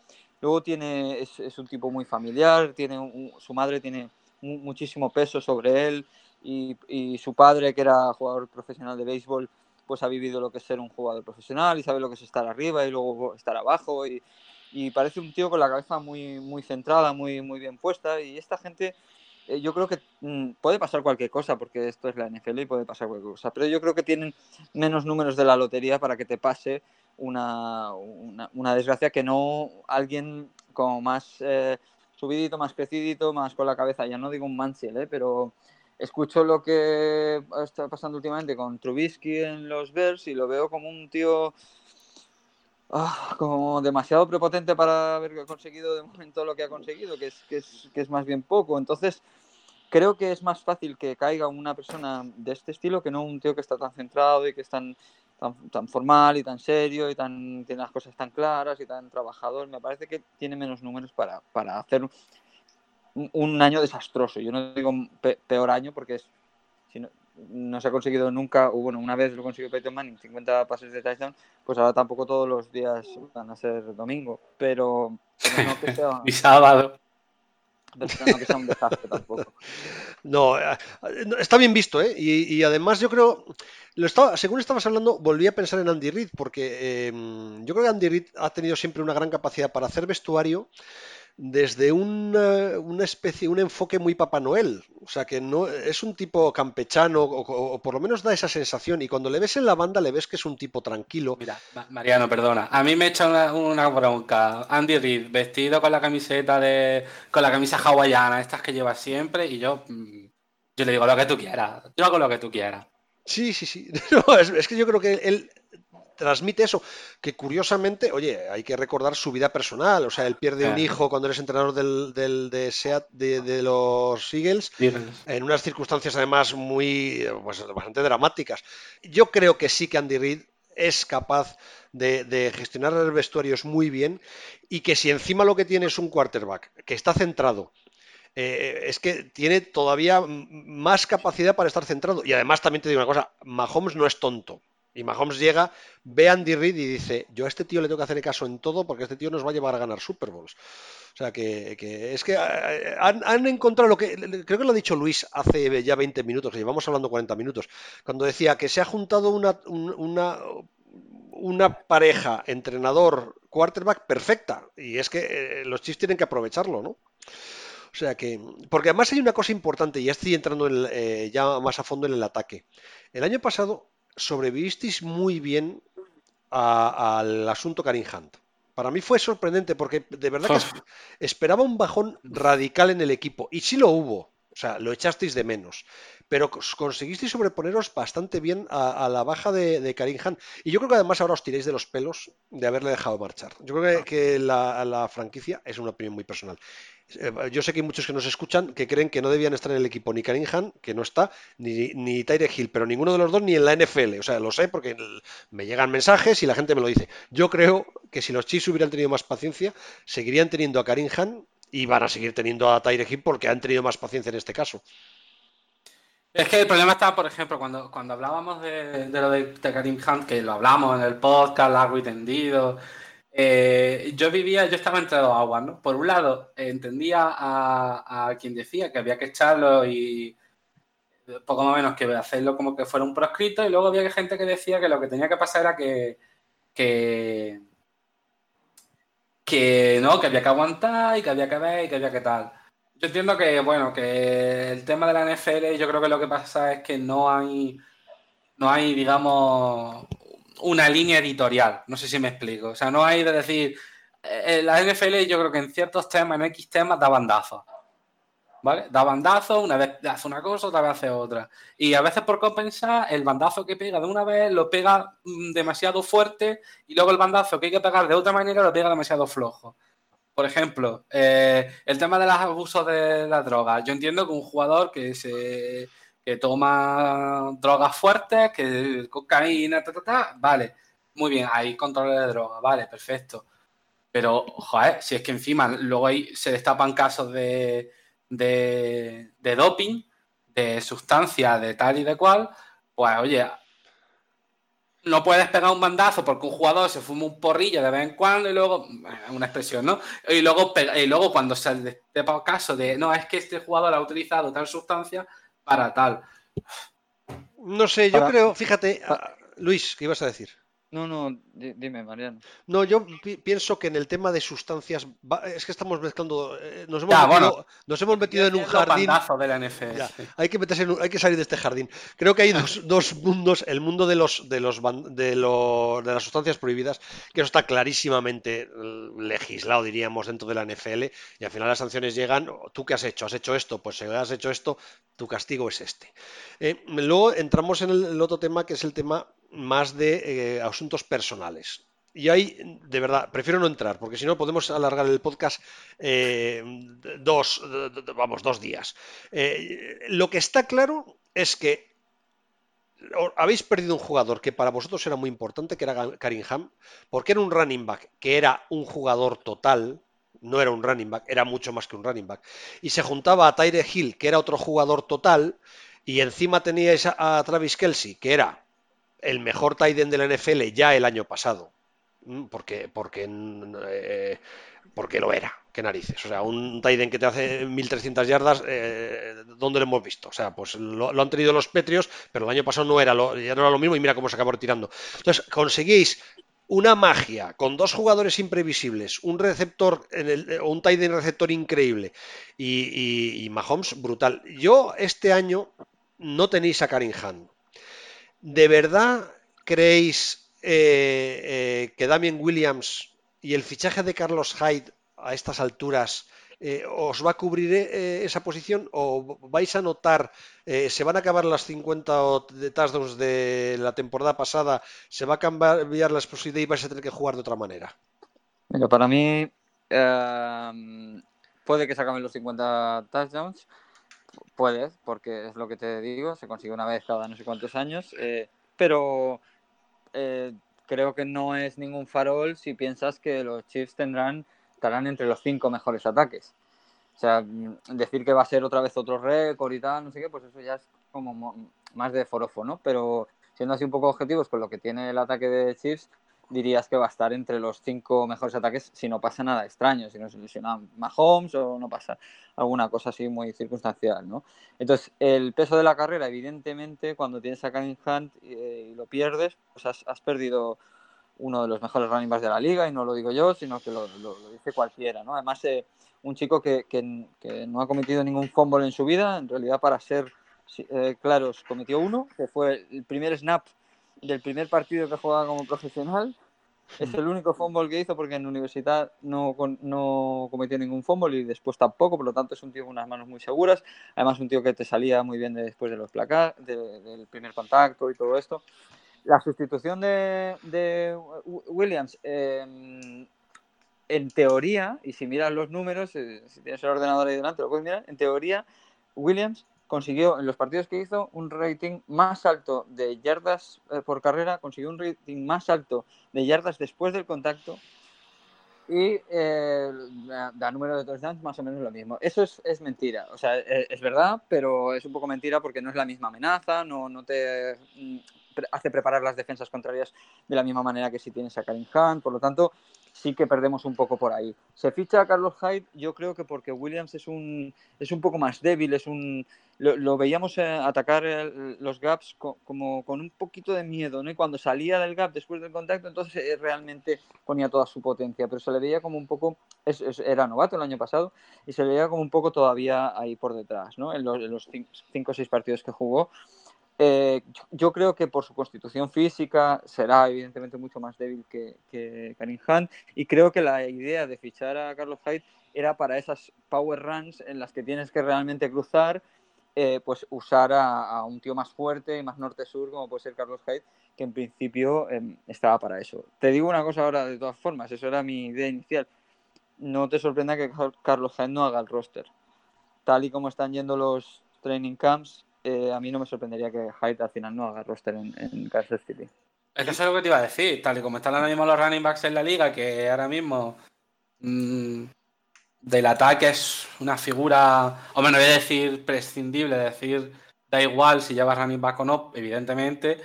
Luego tiene, es, un tipo muy familiar, tiene su madre tiene muchísimo peso sobre él y, su padre, que era jugador profesional de béisbol, pues ha vivido lo que es ser un jugador profesional y sabe lo que es estar arriba y luego estar abajo parece un tío con la cabeza muy, muy centrada, muy, muy bien puesta y esta gente eh, yo creo que mm, puede pasar cualquier cosa porque esto es la NFL y puede pasar cualquier cosa, pero yo creo que tienen menos números de la lotería para que te pase una, una, desgracia que no alguien como más eh, subidito, más crecidito, más con la cabeza, ya no digo un Mansiel, ¿eh? pero escucho lo que está pasando últimamente con Trubisky en los Bears y lo veo como un tío ah, como demasiado prepotente para haber conseguido de momento lo que ha conseguido, que es, que es, que es más bien poco. Entonces, creo que es más fácil que caiga una persona de este estilo que no un tío que está tan centrado y que es tan, tan, formal y tan serio y tan, tiene las cosas tan claras y tan trabajador. Me parece que tiene menos números para, para hacer un año desastroso. Yo no digo peor año porque es, si no, se ha conseguido nunca, o bueno, una vez lo consiguió Peyton Manning, 50 pases de touchdown, pues ahora tampoco todos los días van a ser domingo, pero, no que sea... y sábado. no que sea un desastre tampoco. No, eh, está bien visto, ¿eh? Y, además yo creo, lo estaba, según estabas hablando, volví a pensar en Andy Reid, porque em, yo creo que Andy Reid ha tenido siempre una gran capacidad para hacer vestuario desde una, una, especie, un enfoque muy Papá Noel. O sea, que no es un tipo campechano, o, por lo menos da esa sensación. Y cuando le ves en la banda, le ves que es un tipo tranquilo. Mira, Mariano, perdona. A mí me echa una, bronca. Andy Reid, vestido con la camiseta de. con la camisa hawaiana, estas que lleva siempre, y yo. Mm, yo le digo lo que tú quieras. Yo hago lo que tú quieras. Sí, sí, sí. es, que yo creo que él transmite eso, que curiosamente, oye, hay que recordar su vida personal, o sea, él pierde un hijo cuando eres entrenador del, del de, Seat, de, los Eagles, en unas circunstancias además muy, pues, bastante dramáticas. Yo creo que sí que Andy Reid es capaz de, gestionar los vestuarios muy bien y que si encima lo que tiene es un quarterback que está centrado, eh, es que tiene todavía más capacidad para estar centrado. Y además también te digo una cosa, Mahomes no es tonto. Y Mahomes llega, ve a Andy Reid y dice, yo a este tío le tengo que hacer caso en todo porque este tío nos va a llevar a ganar Super Bowls. O sea, que, es que eh, han, encontrado lo que, creo que lo ha dicho Luis hace ya 20 minutos, que llevamos hablando 40 minutos, cuando decía que se ha juntado una, una, una pareja entrenador-quarterback perfecta. Y es que eh, los Chiefs tienen que aprovecharlo, ¿no? O sea que, porque además hay una cosa importante, y estoy entrando eh, ya más a fondo en el ataque. El año pasado sobrevivisteis muy bien al asunto Karim Hunt. Para mí fue sorprendente porque de verdad que esperaba un bajón radical en el equipo y sí lo hubo. O sea, lo echasteis de menos. Pero conseguisteis sobreponeros bastante bien a, la baja de, de, Karim. Y yo creo que además ahora os tiréis de los pelos de haberle dejado marchar. Yo creo que, la, la, franquicia es una opinión muy personal. Eh, yo sé que hay muchos que nos escuchan que creen que no debían estar en el equipo ni Karim que no está, ni, ni Tyre Hill, pero ninguno de los dos ni en la NFL. O sea, lo sé porque me llegan mensajes y la gente me lo dice. Yo creo que si los Chiefs hubieran tenido más paciencia, seguirían teniendo a Karim y van a seguir teniendo a Tyre Hill porque han tenido más paciencia en este caso. Es que el problema está, por ejemplo, cuando, cuando hablábamos de, lo de, Karim Hunt, que lo hablamos en el podcast largo y tendido, eh, yo vivía, yo estaba entre dos aguas, ¿no? Por un lado, entendía a, quien decía que había que echarlo y poco más o menos que hacerlo como que fuera un proscrito, y luego había gente que decía que lo que tenía que pasar era que, que, que no, que había que aguantar y que había que ver y que había que tal. Yo entiendo que, bueno, que el tema de la NFL, yo creo que lo que pasa es que no hay, no hay, digamos, una línea editorial. No sé si me explico. O sea, no hay de decir, eh, la NFL yo creo que en ciertos temas, en X temas, da bandazos. ¿Vale? Da bandazos, una vez hace una cosa, otra vez hace otra. Y a veces por compensar, el bandazo que pega de una vez lo pega mm, demasiado fuerte y luego el bandazo que hay que pegar de otra manera lo pega demasiado flojo. Por ejemplo, eh, el tema de los abusos de la droga. Yo entiendo que un jugador que se que toma drogas fuertes, que cocaína, ta, ta, ta, vale, muy bien, hay control de droga, vale, perfecto. Pero, joder, si es que encima luego ahí se destapan casos de, de, de doping, de sustancias de tal y de cual, pues oye, no puedes pegar un bandazo porque un jugador se fuma un porrillo de vez en cuando y luego, una expresión, ¿no? Y luego, y luego cuando se el caso de, no, es que este jugador ha utilizado tal sustancia, para tal. No sé, yo creo, fíjate, Luis, ¿qué ibas a decir? No, no, dime, Mariano. No, yo pienso que en el tema de sustancias, es que estamos mezclando, eh, nos hemos metido, en un jardín. De la NFL. hay que meterse hay que salir de este jardín. Creo que hay dos, mundos, el mundo de los de los de, de las sustancias prohibidas, que eso está clarísimamente legislado, diríamos, dentro de la NFL, y al final las sanciones llegan, tú qué has hecho, has hecho esto, pues si has hecho esto, tu castigo es este. Eh, luego entramos en el otro tema que es el tema más de eh, asuntos personales. Y ahí, de verdad, prefiero no entrar, porque si no podemos alargar el podcast eh, dos, vamos, dos días. Eh, lo que está claro es que habéis perdido un jugador que para vosotros era muy importante, que era Karim Ham, porque era un running back, que era un jugador total, no era un running back, era mucho más que un running back. Y se juntaba a Tyre Hill, que era otro jugador total, y encima teníais a Travis Kelsey, que era el mejor tight end de la NFL ya el año pasado. Mm, porque, porque, eh, porque lo era, qué narices. O sea, un tight end que te hace 1300 yardas, eh, ¿dónde lo hemos visto? O sea, pues lo, han tenido los Petrios, pero el año pasado no era lo, ya no era lo mismo y mira cómo se acabó retirando. Entonces, conseguís una magia con dos jugadores imprevisibles, un receptor, en el, un tight receptor increíble y, y, Mahomes brutal. Yo este año no tenéis a Karim Hunt. ¿De verdad creéis eh, eh, que Damien Williams y el fichaje de Carlos Hyde a estas alturas eh, os va a cubrir esa posición o vais a notar, se van a acabar las 50 de touchdowns de la temporada pasada, se va a cambiar la explosividad y vais a tener que jugar de otra manera? Mira, para mí puede que se acaben los 50 touchdowns, Puedes, porque es lo que te digo, se consigue una vez cada no sé cuántos años, eh, pero eh, creo que no es ningún farol si piensas que los Chiefs tendrán, estarán entre los cinco mejores ataques. O sea, mm, decir que va a ser otra vez otro récord y tal, no sé qué, pues eso ya es como más de forofo, ¿no? Pero siendo así un poco objetivos con lo que tiene el ataque de Chiefs, dirías que va a estar entre los cinco mejores ataques si no pasa nada extraño, si no se lesiona Mahomes o no pasa alguna cosa así muy circunstancial, ¿no? Entonces, el peso de la carrera, evidentemente, cuando tienes a Karim Hunt y, lo pierdes, pues has, perdido uno de los mejores running backs de la liga, y no lo digo yo, sino que lo, dice cualquiera, ¿no? Además, eh, un chico que, que, que, no ha cometido ningún fumble en su vida, en realidad, para ser eh, claros, cometió uno, que fue el primer snap del primer partido que jugaba como profesional. Es el único fumble que hizo porque en universidad no, no cometió ningún fumble y después tampoco, por lo tanto es un tío con unas manos muy seguras. Además, un tío que te salía muy bien después de los placas, del primer contacto y todo esto. La sustitución de, de Williams, em, en teoría, y si miras los números, eh, si tienes el ordenador ahí delante, lo puedes mirar, en teoría, Williams consiguió en los partidos que hizo un rating más alto de yardas eh, por carrera, consiguió un rating más alto de yardas después del contacto y eh, da número de touchdowns más o menos lo mismo. Eso es, es mentira, o sea, e, es, verdad, pero es un poco mentira porque no es la misma amenaza, no, no te mm, hace preparar las defensas contrarias de la misma manera que si tienes a Karim Hunt, por lo tanto, sí que perdemos un poco por ahí. Se ficha a Carlos Hyde, yo creo que porque Williams es un, es un poco más débil, es un, lo, veíamos eh, atacar los gaps como con un poquito de miedo, ¿no? Y cuando salía del gap después del contacto, entonces eh, realmente ponía toda su potencia, pero se le veía como un poco, era novato el año pasado, y se le veía como un poco todavía ahí por detrás, ¿no? En los, cinco o seis partidos que jugó. Eh, yo creo que por su constitución física será evidentemente mucho más débil que, que Karim Hunt y creo que la idea de fichar a Carlos Hyde era para esas power runs en las que tienes que realmente cruzar, eh, pues usar a, un tío más fuerte y más norte-sur como puede ser Carlos Hyde, que en principio em, estaba para eso. Te digo una cosa ahora de todas formas, eso era mi idea inicial. No te sorprenda que Carlos Hyde no haga el roster. Tal y como están yendo los training camps, eh, a mí no me sorprendería que Hyde al final no haga roster en, en Kansas City. Es que eso es lo que te iba a decir, tal y como están ahora mismo los running backs en la liga, que ahora mismo mmm, del ataque es una figura, o menos voy a decir prescindible, decir da igual si llevas running back o no, evidentemente,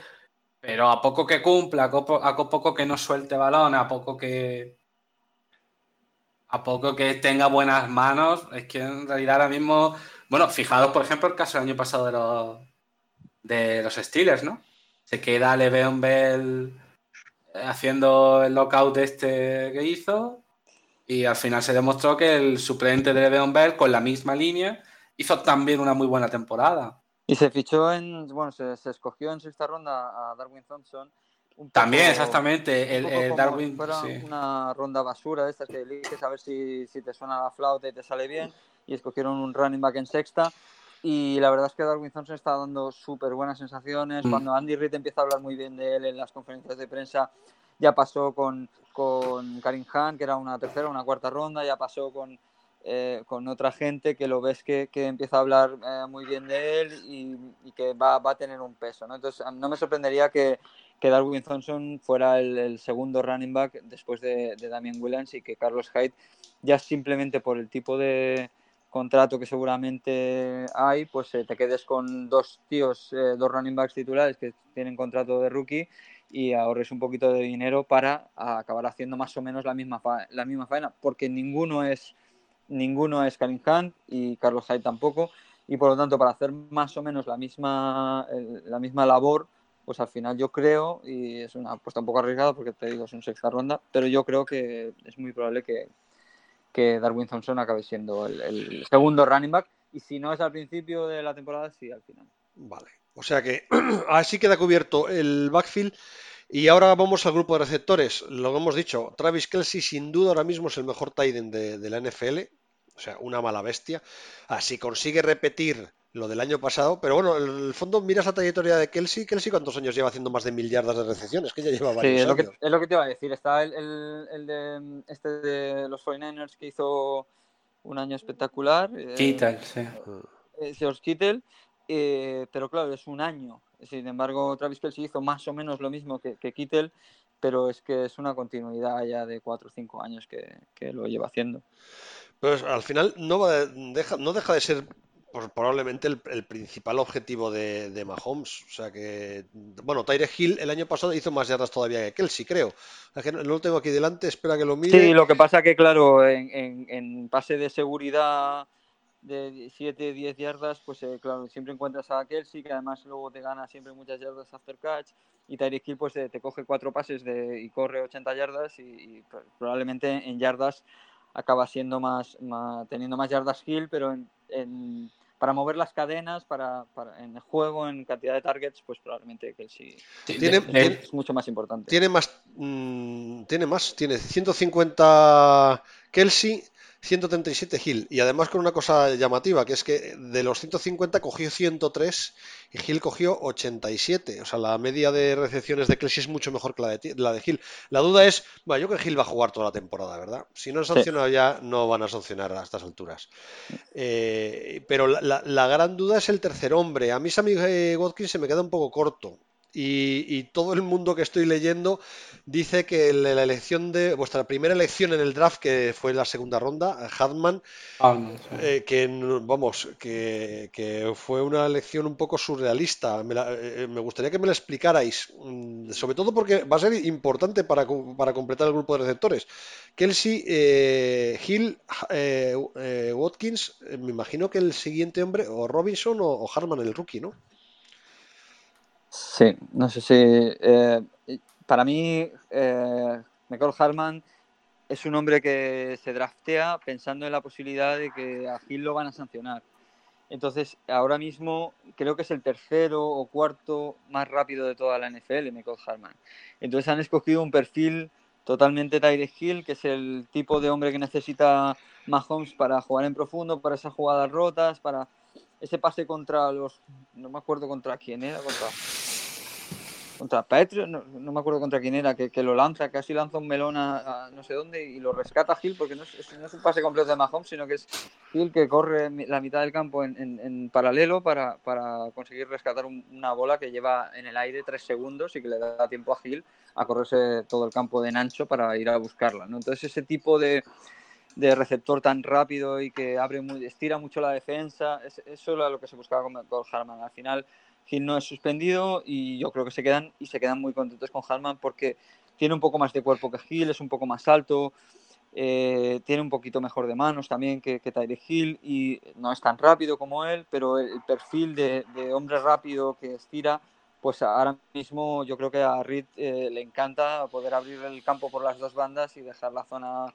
pero a poco que cumpla, a poco, a poco que no suelte balón, a poco que a poco que tenga buenas manos, es que en realidad ahora mismo bueno, fijaros, por ejemplo, el caso del año pasado de los, de los Steelers, ¿no? Se queda Le'Veon Bell eh, haciendo el lockout este que hizo y al final se demostró que el suplente de Le'Veon Bell con la misma línea hizo también una muy buena temporada. Y se fichó en, bueno, se, escogió en sexta ronda a Darwin Thompson. también, exactamente, el, Darwin. una ronda basura de estas que eliges a ver si, si te suena la flauta y te sale bien y escogieron un running back en sexta. Y la verdad es que Darwin Thompson está dando súper buenas sensaciones. Mm. Cuando Andy Reid empieza a hablar muy bien de él en las conferencias de prensa, ya pasó con, con Karim Hunt, que era una tercera, una cuarta ronda, ya pasó con, eh, con otra gente que lo ves que, que empieza a hablar eh, muy bien de él y, y que va, va, a tener un peso. ¿no? Entonces, no me sorprendería que, que Darwin Thompson fuera el, el, segundo running back después de, de Damien Williams y que Carlos Hyde, ya simplemente por el tipo de, contrato que seguramente hay, pues eh, te quedes con dos tíos, eh, dos running backs titulares que tienen contrato de rookie y ahorres un poquito de dinero para acabar haciendo más o menos la misma, la misma faena, porque ninguno es ninguno es Karim Hunt y Carlos Hyde tampoco, y por lo tanto para hacer más o menos la misma, la misma labor, pues al final yo creo, y es una apuesta un poco arriesgada porque te digo, es una sexta ronda, pero yo creo que es muy probable que, que Darwin Thompson acabe siendo el, segundo running back. Y si no es al principio de la temporada, sí al final. Vale. O sea que así queda cubierto el backfield. Y ahora vamos al grupo de receptores. Lo hemos dicho, Travis Kelsey sin duda ahora mismo es el mejor tight de, de la NFL. O sea, una mala bestia. Así consigue repetir lo del año pasado, pero bueno, en el fondo miras la trayectoria de Kelsey, Kelsey cuántos años lleva haciendo más de mil yardas de recepciones, que ya lleva varios sí, es Lo que, es lo que te iba a decir, está el, el, de este de los 49ers que hizo un año espectacular. Eh, Kittel, sí. Eh, George Kittel, eh, pero claro, es un año. Sin embargo, Travis Kelsey hizo más o menos lo mismo que, que Kittel, pero es que es una continuidad ya de cuatro o cinco años que, que lo lleva haciendo. Pues al final no, deja, no deja de ser probablemente el, principal objetivo de, Mahomes. O sea que, bueno, Tyre Hill el año pasado hizo más yardas todavía que Kelsey, creo. no, lo tengo aquí delante, espera que lo mire. Sí, lo que pasa que, claro, en, pase de seguridad de 7, 10 yardas, pues eh, claro, siempre encuentras a Kelsey, que además luego te gana siempre muchas yardas after catch, y Tyreek Hill pues te coge cuatro pases de, y corre 80 yardas, y, probablemente en yardas acaba siendo más, teniendo más yardas Hill, pero en para mover las cadenas, para, en el juego, en cantidad de targets, pues probablemente que sí, tiene, es mucho más importante. Tiene más, mm, tiene más, tiene 150 Kelsey 137 Hill. Y además con una cosa llamativa, que es que de los 150 cogió 103 y Hill cogió 87. O sea, la media de recepciones de Kelsey es mucho mejor que la de, la de Hill. La duda es, bueno, yo creo que Hill va a jugar toda la temporada, ¿verdad? Si no han sancionado ya, no van a sancionar a estas alturas. Eh, pero la, gran duda es el tercer hombre. A mí Sammy Watkins se me queda un poco corto. Y, todo el mundo que estoy leyendo dice que la elección de vuestra primera elección en el draft, que fue la segunda ronda, Hadman, eh, que vamos, que, fue una elección un poco surrealista. Eh, me, gustaría que me la explicarais, mm, sobre todo porque va a ser importante para, completar el grupo de receptores. Kelsey, eh, Hill, Watkins, me imagino que el siguiente hombre, o Robinson o, o Harman, el rookie, ¿no? Sí, no sé si. Eh, para mí, eh, Michael Harman es un hombre que se draftea pensando en la posibilidad de que a Gil lo van a sancionar. Entonces, ahora mismo creo que es el tercero o cuarto más rápido de toda la NFL, Michael Harman. Entonces, han escogido un perfil totalmente Tyreek Hill, que es el tipo de hombre que necesita Mahomes para jugar en profundo, para esas jugadas rotas, para ese pase contra los. No me acuerdo contra quién era, contra. Contra Petro, no, me acuerdo contra quién era, que, lo lanza, casi lanza un melón a, no sé dónde y lo rescata Gil, porque no es, es, un pase completo de Mahomes, sino que es Gil que corre la mitad del campo en, paralelo para, conseguir rescatar una bola que lleva en el aire tres segundos y que le da tiempo a Gil a correrse todo el campo de Nancho para ir a buscarla. ¿no? Entonces, ese tipo de, de receptor tan rápido y que abre muy, estira mucho la defensa. eso era lo que se buscaba con, Harman. Al final, Gil no es suspendido y yo creo que se quedan y se quedan muy contentos con Harman porque tiene un poco más de cuerpo que Gil, es un poco más alto, eh, tiene un poquito mejor de manos también que, que Tyre Hill y no es tan rápido como él, pero el, perfil de, hombre rápido que estira, pues ahora mismo yo creo que a Reed eh, le encanta poder abrir el campo por las dos bandas y dejar la zona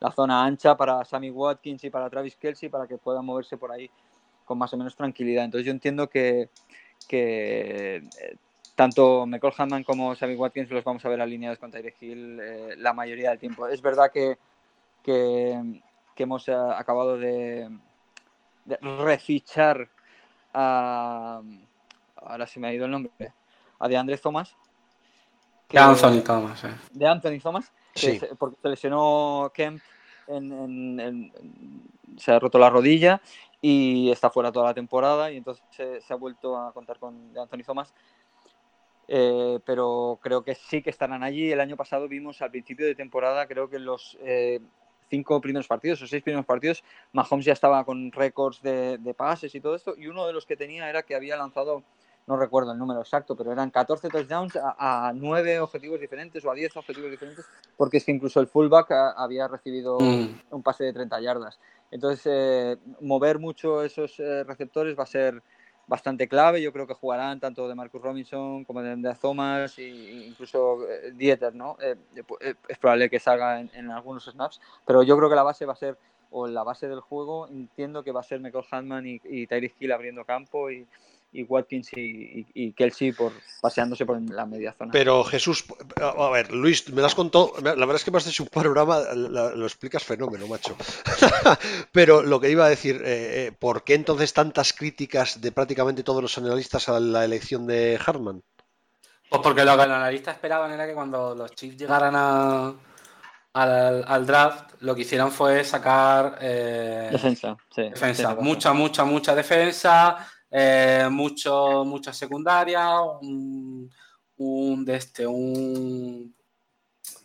la zona ancha para Sammy Watkins y para Travis Kelsey para que puedan moverse por ahí con más o menos tranquilidad. Entonces yo entiendo que, eh, tanto Michael Hanman como Sammy Watkins los vamos a ver alineados con Tyre Hill eh, la mayoría del tiempo. Es verdad que, que, hemos eh, acabado de, refichar a... Ahora se me ha ido el nombre. A de Andrés Thomas. de Anthony Thomas. De Anthony Thomas porque se lesionó Kemp, se ha roto la rodilla y está fuera toda la temporada y entonces se, ha vuelto a contar con Anthony Thomas. Eh, pero creo que sí que estarán allí. El año pasado vimos al principio de temporada, creo que en los eh, cinco primeros partidos o seis primeros partidos, Mahomes ya estaba con récords de, de, pases y todo esto, y uno de los que tenía era que había lanzado no recuerdo el número exacto, pero eran 14 touchdowns a, 9 objetivos diferentes o a 10 objetivos diferentes, porque es que incluso el fullback había recibido mm. un pase de 30 yardas. Entonces, eh, mover mucho esos eh, receptores va a ser bastante clave. Yo creo que jugarán tanto de Marcus Robinson como de, de Thomas e incluso eh, Dieter, ¿no? es probable que salga en, algunos snaps, pero yo creo que la base va a ser, o la base del juego, entiendo que va a ser Michael Handman y, y Tyrese Hill abriendo campo y, y Watkins y, Kelsey por, paseándose por la media zona. Pero Jesús, a ver, Luis, me das contado, la verdad es que me has hecho un programa, lo explicas fenómeno, macho. Pero lo que iba a decir, eh, eh, ¿por qué entonces tantas críticas de prácticamente todos los analistas a la elección de Harman? Pues porque lo que los analistas esperaban era que cuando los Chiefs llegaran a, al, draft, lo que hicieron fue sacar eh, defensa, defensa. mucha, mucha, mucha defensa eh, mucho, mucha secundaria, un, de este, un,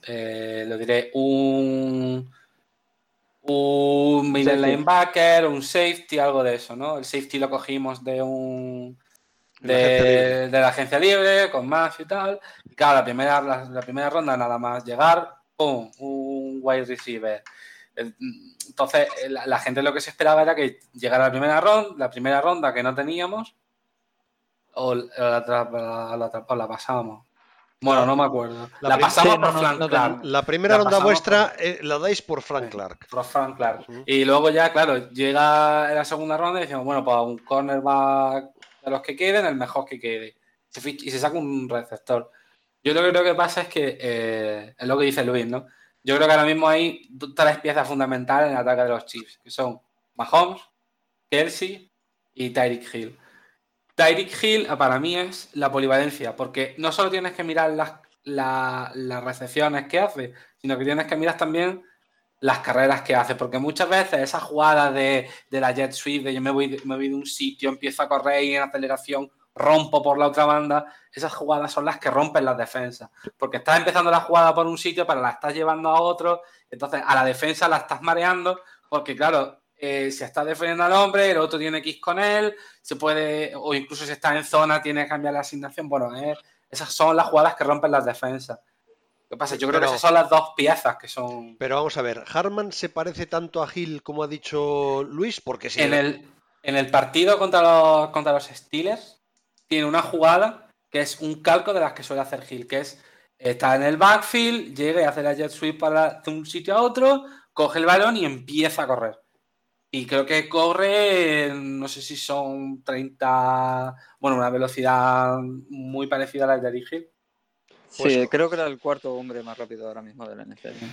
eh, lo diré, un, un middle linebacker, un safety, algo de eso, ¿no? El safety lo cogimos de un de, la agencia libre, con más y tal. Y claro, la primera, la, primera ronda nada más llegar, ¡pum! un wide receiver. Entonces, eh, la, gente lo que se esperaba era que llegara la primera ronda, la primera ronda que no teníamos, o la, la, pasábamos. Bueno, no me acuerdo. La, pasamos por Frank Clark. La primera ronda vuestra eh, la dais por Frank Clark. Por Frank Clark. Y luego ya, claro, llega la segunda ronda y decimos, bueno, pues un cornerback de los que queden, el mejor que quede. Y se saca un receptor. Yo lo que creo que pasa es que, eh, es lo que dice Luis, ¿no? Yo creo que ahora mismo hay tres piezas fundamentales en el ataque de los Chiefs, que son Mahomes, Kelsey y Tyreek Hill. Tyreek Hill ah, para mí es la polivalencia, porque no solo tienes que mirar las, recepciones que hace, sino que tienes que mirar también las carreras que hace, porque muchas veces esas jugadas de, la jet sweep, de yo me voy, me voy de un sitio, empiezo a correr y en aceleración rompo por la otra banda, esas jugadas son las que rompen las defensas. Porque estás empezando la jugada por un sitio, pero la estás llevando a otro, entonces a la defensa la estás mareando, porque claro, eh, si está defendiendo al hombre, el otro tiene ir con él, se puede, o incluso si está en zona, tiene que cambiar la asignación. Bueno, eh, esas son las jugadas que rompen las defensas. ¿Qué pasa? Yo creo que esas son las dos piezas que son. Pero vamos a ver, ¿Harman se parece tanto a Gil como ha dicho Luis? Porque si. En el, en el partido contra los, contra los Steelers, tiene una jugada que es un calco de las que suele hacer Gil, que es está en el backfield, llega y hace la jet sweep para de un sitio a otro, coge el balón y empieza a correr. Y creo que corre, no sé si son 30, bueno, una velocidad muy parecida a la de Gil. Sí, pues creo que era el cuarto hombre más rápido ahora mismo de la NFL.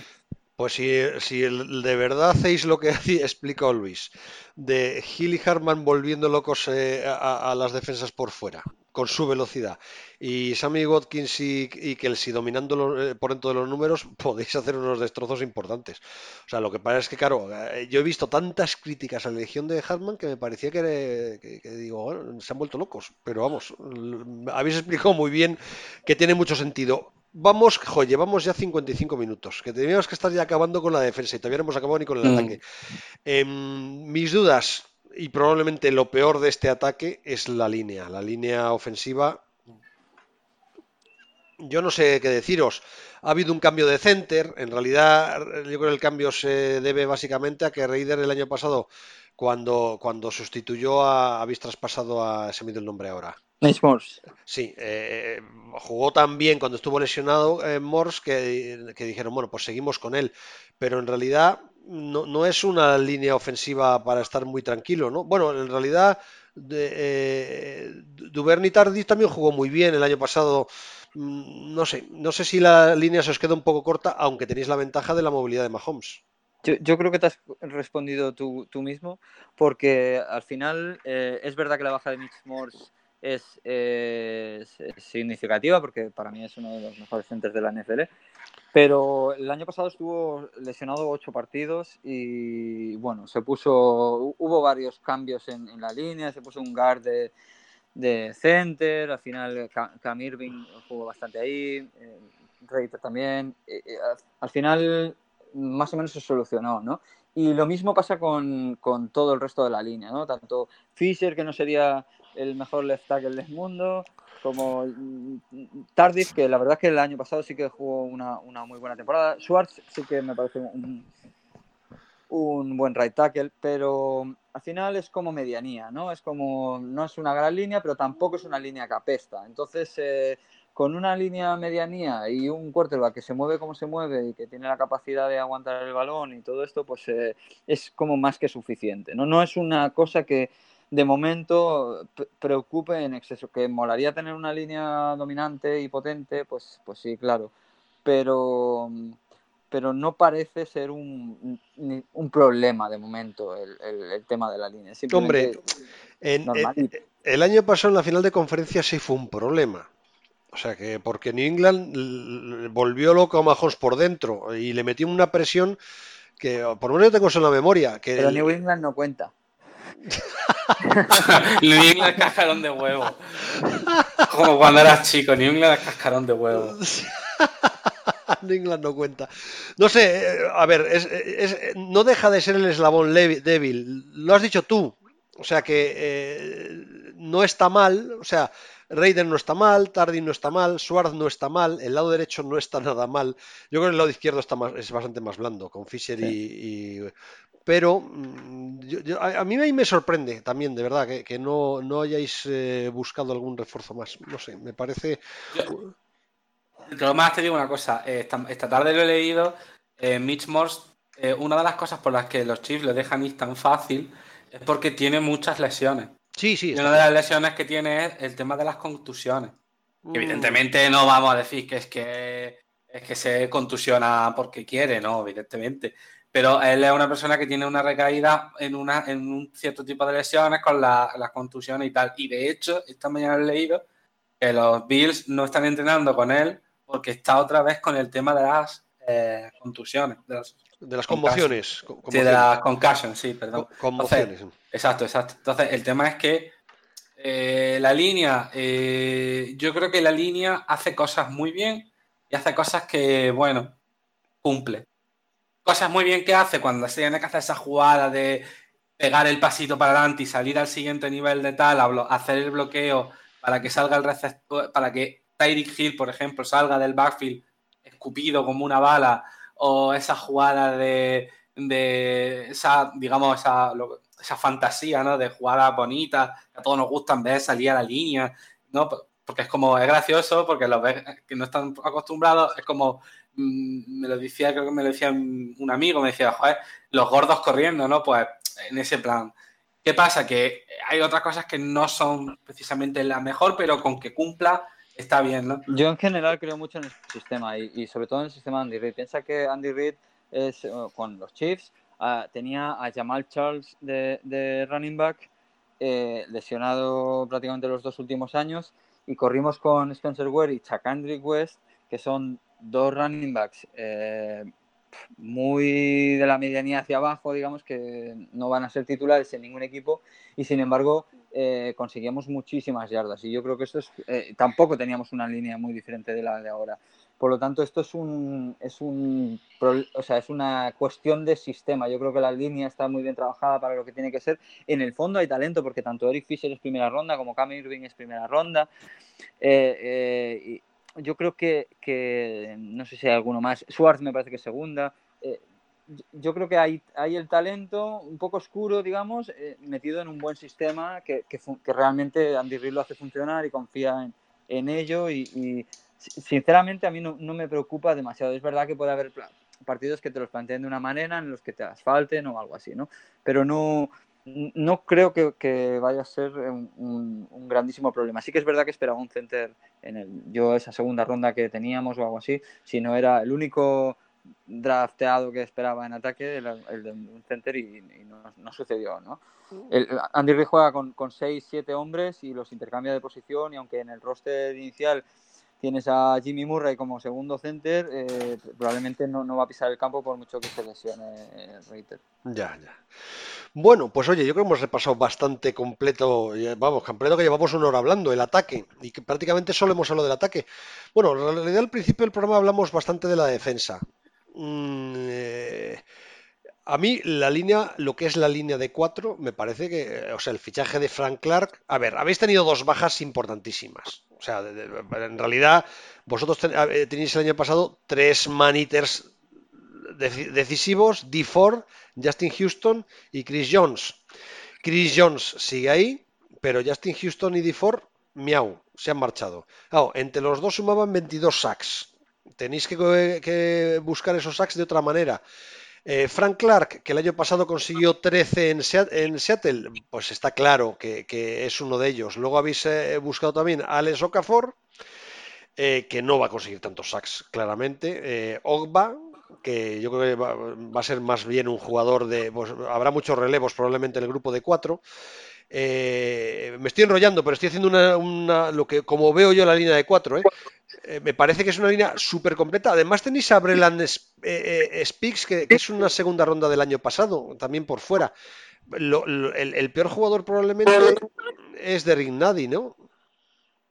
Pues si, si de verdad hacéis lo que explicó Luis, de Gil y Harman volviendo locos eh, a, las defensas por fuera, con su velocidad, y Sammy Watkins y, Kelsey dominando eh, por dentro de los números, podéis hacer unos destrozos importantes. O sea, lo que pasa es que, claro, eh, yo he visto tantas críticas a la legión de Harman que me parecía que, que digo, se han vuelto locos. Pero vamos, habéis explicado muy bien que tiene mucho sentido vamos, jo, llevamos ya 55 minutos, que teníamos que estar ya acabando con la defensa y todavía no hemos acabado ni con el mm. ataque. Em, mis dudas, y probablemente lo peor de este ataque, es la línea. La línea ofensiva. Yo no sé qué deciros. Ha habido un cambio de center. En realidad, yo creo que el cambio se debe básicamente a que Raider el año pasado, cuando, cuando sustituyó a. Habéis traspasado a. Se me el nombre ahora. Morse. Sí, eh, jugó tan bien cuando estuvo lesionado en Morse que, dijeron, bueno, pues seguimos con él. Pero en realidad no, es una línea ofensiva para estar muy tranquilo, ¿no? Bueno, en realidad eh, Duvernay Tardis también jugó muy bien el año pasado. Mm, no sé, no sé si la línea se os queda un poco corta, aunque tenéis la ventaja de la movilidad de Mahomes. Yo, creo que te has respondido tú, mismo, porque al final eh, es verdad que la baja de Mitch Morse es, significativa porque para mí es uno de los mejores centers de la NFL. Pero el año pasado estuvo lesionado ocho partidos y bueno, se puso, hubo varios cambios en, la línea, se puso un guard de, de center, al final Cam Irving jugó bastante ahí, eh, Reiter también, al final más o menos se solucionó, ¿no? Y lo mismo pasa con, con, todo el resto de la línea, ¿no? Tanto Fisher, que no sería el mejor left tackle del mundo, como Tardif, que la verdad es que el año pasado sí que jugó una, muy buena temporada. Schwartz sí que me parece un, un buen right tackle, pero al final es como medianía, ¿no? Es como, no es una gran línea, pero tampoco es una línea que apesta. Entonces, eh, con una línea medianía y un quarterback que se mueve como se mueve y que tiene la capacidad de aguantar el balón y todo esto, pues eh, es como más que suficiente, ¿no? No es una cosa que de momento preocupe en exceso. Que molaría tener una línea dominante y potente, pues, pues sí, claro. Pero, pero no parece ser un, un problema de momento el, el, tema de la línea. Hombre, el año pasado en la final de conferencia sí fue un problema. O sea que porque New England volvió loco a Mahomes por dentro y le metió una presión que por lo menos yo tengo eso en la memoria. Que pero New England no cuenta. New England cascarón de huevo. Como cuando eras chico, New England cascarón de huevo. New England no cuenta. No sé, eh, a ver, no deja de ser el eslabón débil. Lo has dicho tú. O sea que eh, no está mal. O sea, Raider no está mal, Tardy no está mal, Schwartz no está mal, el lado derecho no está nada mal. Yo creo que el lado izquierdo está más, es bastante más blando, con Fisher y, pero mm, a, mí me sorprende también, de verdad, que, no, no, hayáis eh, buscado algún refuerzo más. No sé, me parece. Yo, más te digo una cosa, eh, esta, tarde lo he leído, eh, Mitch Morse, una de las cosas por las que los Chiefs lo dejan ir tan fácil es porque tiene muchas lesiones. Sí, sí. Y una de las lesiones que tiene es el tema de las contusiones. Mm. Evidentemente no vamos a decir que es que es que se contusiona porque quiere, no, evidentemente. Pero él es una persona que tiene una recaída en, una, en un cierto tipo de lesiones con las contusiones y tal. Y de hecho, esta mañana he leído que los Bills no están entrenando con él porque está otra vez con el tema de las eh, contusiones. De las, de las conmociones. Sí, de las concussions, sí, perdón. Conmociones. exacto, exacto. Entonces, el tema es que Eh, la línea, eh, yo creo que la línea hace cosas muy bien y hace cosas que, bueno, cumple. Cosas muy bien que hace cuando se tiene que hacer esa jugada de pegar el pasito para adelante y salir al siguiente nivel de tal, hacer el bloqueo para que salga el receptor, para que Tyreek Hill, por ejemplo, salga del backfield escupido como una bala, o esa jugada de, de esa, digamos, esa, esa fantasía, ¿no? De jugadas bonitas, que a todos nos gustan ver salir a la línea, ¿no? Porque es como, es gracioso, porque los ves que no están acostumbrados, es como, mm, me lo decía, creo que me lo decía un amigo, me decía, joder, los gordos corriendo, ¿no? Pues en ese plan. ¿Qué pasa? Que hay otras cosas que no son precisamente la mejor, pero con que cumpla está bien, ¿no? Yo en general creo mucho en el sistema y, sobre todo en el sistema de Andy Reid. Piensa que Andy Reid es, eh, con los Chiefs ah, tenía a Jamal Charles de, running back eh, lesionado prácticamente los dos últimos años y corrimos con Spencer Ware y Chakandrick West, que son dos running backs eh, muy de la medianía hacia abajo, digamos, que no van a ser titulares en ningún equipo y sin embargo eh, conseguíamos muchísimas yardas y yo creo que esto es, eh, tampoco teníamos una línea muy diferente de la de ahora. Por lo tanto, esto es un, es un, o sea, es una cuestión de sistema. Yo creo que la línea está muy bien trabajada para lo que tiene que ser. En el fondo hay talento porque tanto Eric Fisher es primera ronda como Cam Irving es primera ronda. Eh, yo creo que, que, no sé si hay alguno más. Schwartz me parece que es segunda yo creo que hay, hay el talento un poco oscuro, digamos, eh, metido en un buen sistema que, que, realmente Andy Reid lo hace funcionar y confía en, en ello y, sinceramente a mí no, no, me preocupa demasiado. Es verdad que puede haber partidos que te los planteen de una manera en los que te asfalten o algo así, ¿no? Pero no, no creo que, que vaya a ser un, un, grandísimo problema. Sí que es verdad que esperaba un center en el, yo esa segunda ronda que teníamos o algo así, si no era el único drafteado que esperaba en ataque, el, de un center, y, no, sucedió, ¿no? El, Andy Reid juega con, con 6, 7 hombres y los intercambia de posición y aunque en el roster inicial tienes a Jimmy Murray como segundo center, eh, probablemente no, no, va a pisar el campo por mucho que se lesione eh, Reiter. Ya, ya. Bueno, pues oye, yo creo que hemos repasado bastante completo, vamos, completo que llevamos una hora hablando, el ataque, y que prácticamente solo hemos hablado del ataque. Bueno, en realidad al principio del programa hablamos bastante de la defensa, Mm, eh, a mí la línea, lo que es la línea de 4, me parece que, o sea, el fichaje de Frank Clark, a ver, habéis tenido dos bajas importantísimas. O sea, en realidad vosotros tenéis el año pasado tres maniters decisivos, D. Ford, Justin Houston y Chris Jones. Chris Jones sigue ahí, pero Justin Houston y D. Ford, miau, se han marchado. entre los dos sumaban 22 sacks. Tenéis que, buscar esos sacks de otra manera. Eh, Frank Clark, que el año pasado consiguió 13 en, Seattle, pues está claro que, es uno de ellos. Luego habéis eh, buscado también a Alex Okafor, eh, que no va a conseguir tantos sacks, claramente. Ogba, que yo creo que va, a ser más bien un jugador de. Pues, habrá muchos relevos probablemente en el grupo de cuatro. me estoy enrollando, pero estoy haciendo una, lo que como veo yo la línea de cuatro. ¿Eh? Eh, me parece que es una línea súper completa. Además tenéis a Breland eh, eh, Speaks, que, es una segunda ronda del año pasado, también por fuera. el, peor jugador probablemente es de Rignadi, ¿no?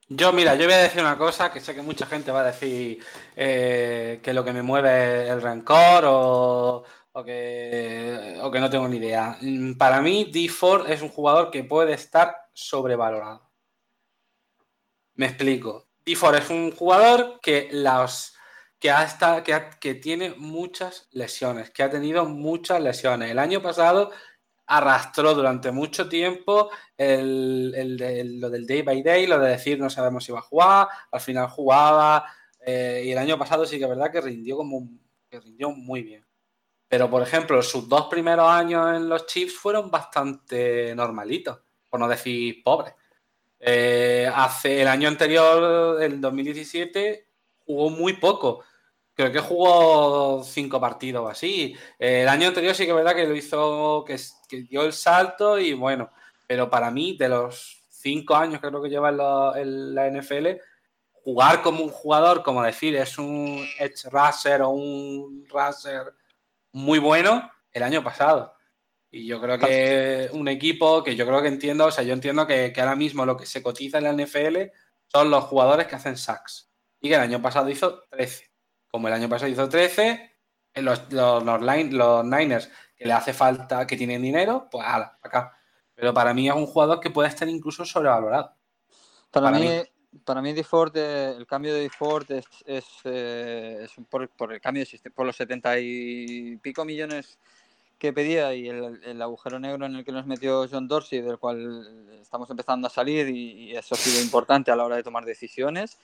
Yo, mira, yo voy a decir una cosa que sé que mucha gente va a decir que lo que me mueve es el rencor o, que, o que no tengo ni idea. Para mí, D. Ford es un jugador que puede estar sobrevalorado. Me explico. Tifor es un jugador que, los, que, ha que, que tiene muchas lesiones, que ha tenido muchas lesiones. El año pasado arrastró durante mucho tiempo el, lo del day by day, lo de decir no sabemos si va a jugar, al final jugaba, eh, y el año pasado sí que es verdad que rindió como que rindió muy bien. Pero, por ejemplo, sus dos primeros años en los Chiefs fueron bastante normalitos, por no decir pobres. Eh, hace el año anterior, el 2017, jugó muy poco. Creo que jugó cinco partidos o así. el año anterior sí que es verdad que lo hizo, que, dio el salto y bueno, pero para mí, de los cinco años que creo que lleva en la, NFL, jugar como un jugador, como decir, es un edge rusher o un rusher muy bueno el año pasado. Y yo creo que un equipo que yo creo que entiendo, o sea, yo entiendo que, ahora mismo lo que se cotiza en la NFL son los jugadores que hacen sacks. Y que el año pasado hizo 13. Como el año pasado hizo 13, los, los, los, Niners que le hace falta, que tienen dinero, pues ala, acá. Pero para mí es un jugador que puede estar incluso sobrevalorado. Para, mí, para mí DeFord, eh, el cambio de DeFord es, es, eh, por, el cambio de sistema, por los 70 y pico millones que pedía y el, agujero negro en el que nos metió John Dorsey, del cual estamos empezando a salir y, eso ha sido importante a la hora de tomar decisiones,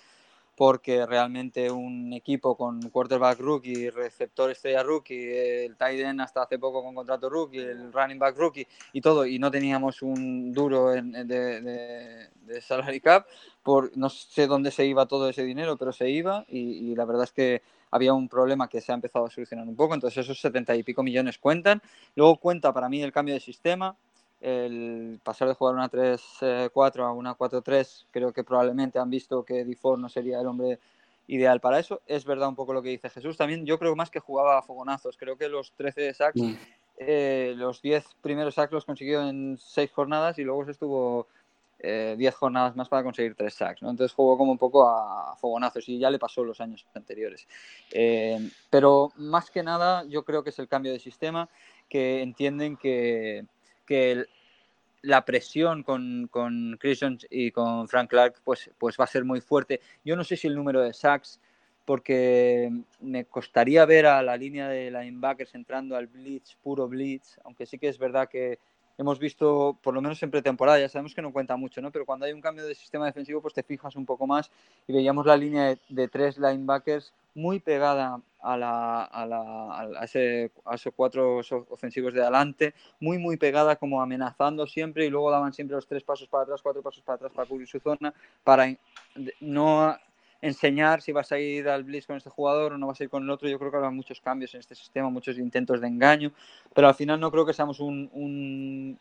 porque realmente un equipo con quarterback rookie, receptor estrella rookie, el tight end hasta hace poco con contrato rookie, el running back rookie y todo, y no teníamos un duro de, salary cap, por, no sé dónde se iba todo ese dinero, pero se iba y la verdad es que había un problema que se ha empezado a solucionar un poco, entonces esos setenta y pico millones cuentan. Luego cuenta para mí el cambio de sistema, el pasar de jugar una 3-4 a una 4-3, creo que probablemente han visto que Difor no sería el hombre ideal para eso. Es verdad un poco lo que dice Jesús. También yo creo más que jugaba a fogonazos. Creo que los 13 sacks, mm. eh, los 10 primeros sacks los consiguió en 6 jornadas y luego se estuvo 10 eh, jornadas más para conseguir 3 sacks, ¿no? Entonces jugó como un poco a, fogonazos y ya le pasó los años anteriores. Eh, pero más que nada yo creo que es el cambio de sistema, que entienden que, la presión con, con Chris y con Frank Clark pues, pues va a ser muy fuerte. Yo no sé si el número de sacks, porque me costaría ver a la línea de linebackers entrando al blitz, puro blitz, aunque sí que es verdad que hemos visto, por lo menos en pretemporada, ya sabemos que no cuenta mucho, ¿no? Pero cuando hay un cambio de sistema defensivo, pues te fijas un poco más y veíamos la línea de, tres linebackers muy pegada a, la, a, la, a, ese, a, esos cuatro ofensivos de adelante, muy, muy pegada, como amenazando siempre y luego daban siempre los tres pasos para atrás, cuatro pasos para atrás para cubrir su zona, para no enseñar si vas a ir al Blitz con este jugador o no vas a ir con el otro. Yo creo que habrá muchos cambios en este sistema, muchos intentos de engaño, pero al final no creo que seamos un,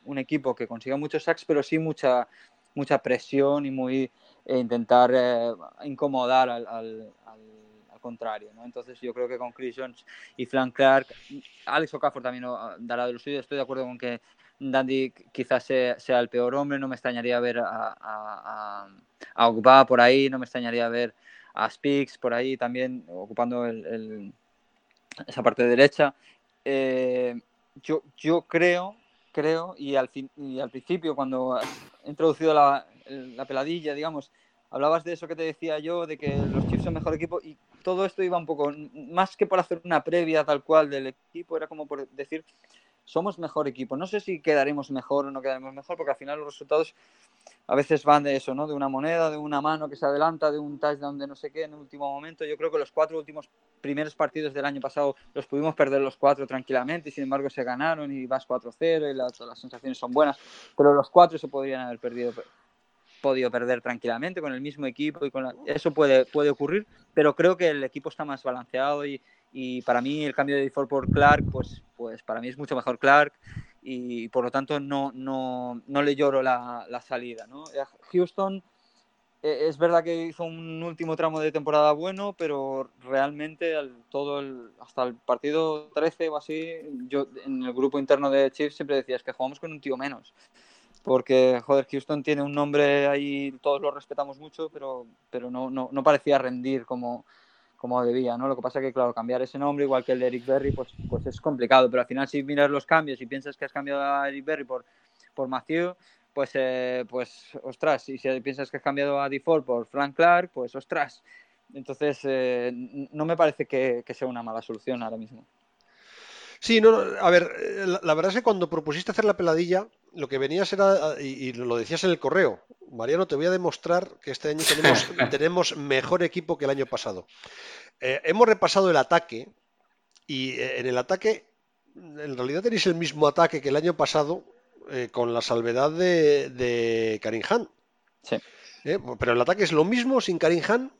un, equipo que consiga muchos sacks, pero sí mucha, mucha presión y muy eh, intentar eh, incomodar al, contrario. ¿no? Entonces yo creo que con Chris Jones y Frank Clark, Alex Okafor también dará de lo suyo. Estoy de acuerdo con que Dandy quizás sea, el peor hombre, no me extrañaría ver a, a, por ahí, no me extrañaría ver a Spix por ahí también ocupando esa parte derecha. Eh, yo, yo creo, creo, y al, fin, y al principio cuando he introducido la, peladilla, digamos, hablabas de eso que te decía yo, de que los Chiefs son mejor equipo y todo esto iba un poco, más que por hacer una previa tal cual del equipo, era como por decir, somos mejor equipo. No sé si quedaremos mejor o no quedaremos mejor, porque al final los resultados a veces van de eso, ¿no? De una moneda, de una mano que se adelanta, de un touchdown de no sé qué en el último momento. Yo creo que los cuatro últimos primeros partidos del año pasado los pudimos perder los cuatro tranquilamente y sin embargo se ganaron y vas 4-0 y las, las sensaciones son buenas, pero los cuatro se podrían haber perdido podido perder tranquilamente con el mismo equipo y con eso puede, puede ocurrir, pero creo que el equipo está más balanceado y, y para mí el cambio de default por Clark, pues, pues para mí es mucho mejor Clark y por lo tanto no, no, no le lloro la, la salida. ¿no? Eh, Houston eh, es verdad que hizo un último tramo de temporada bueno, pero realmente todo el, hasta el partido 13 o así, yo en el grupo interno de Chiefs siempre decías que jugamos con un tío menos. Porque, joder, Houston tiene un nombre ahí, todos lo respetamos mucho, pero, pero no, no, no parecía rendir como, como debía, ¿no? Lo que pasa que, claro, cambiar ese nombre, igual que el de Eric Berry, pues, pues es complicado, pero al final si miras los cambios y piensas que has cambiado a Eric Berry por, por Matthew, pues, eh, pues, ostras, y si piensas que has cambiado a Default por Frank Clark, pues, ostras. Entonces, eh, no me parece que, sea una mala solución ahora mismo. Sí, no, a ver, eh, la, verdad es que cuando propusiste hacer la peladilla, lo que venías era, y, lo decías en el correo, Mariano, te voy a demostrar que este año tenemos, tenemos mejor equipo que el año pasado. Eh, hemos repasado el ataque y eh, en el ataque, en realidad tenéis el mismo ataque que el año pasado eh, con la salvedad de, de Karim Han. Sí. Pero el ataque es lo mismo sin Karim Han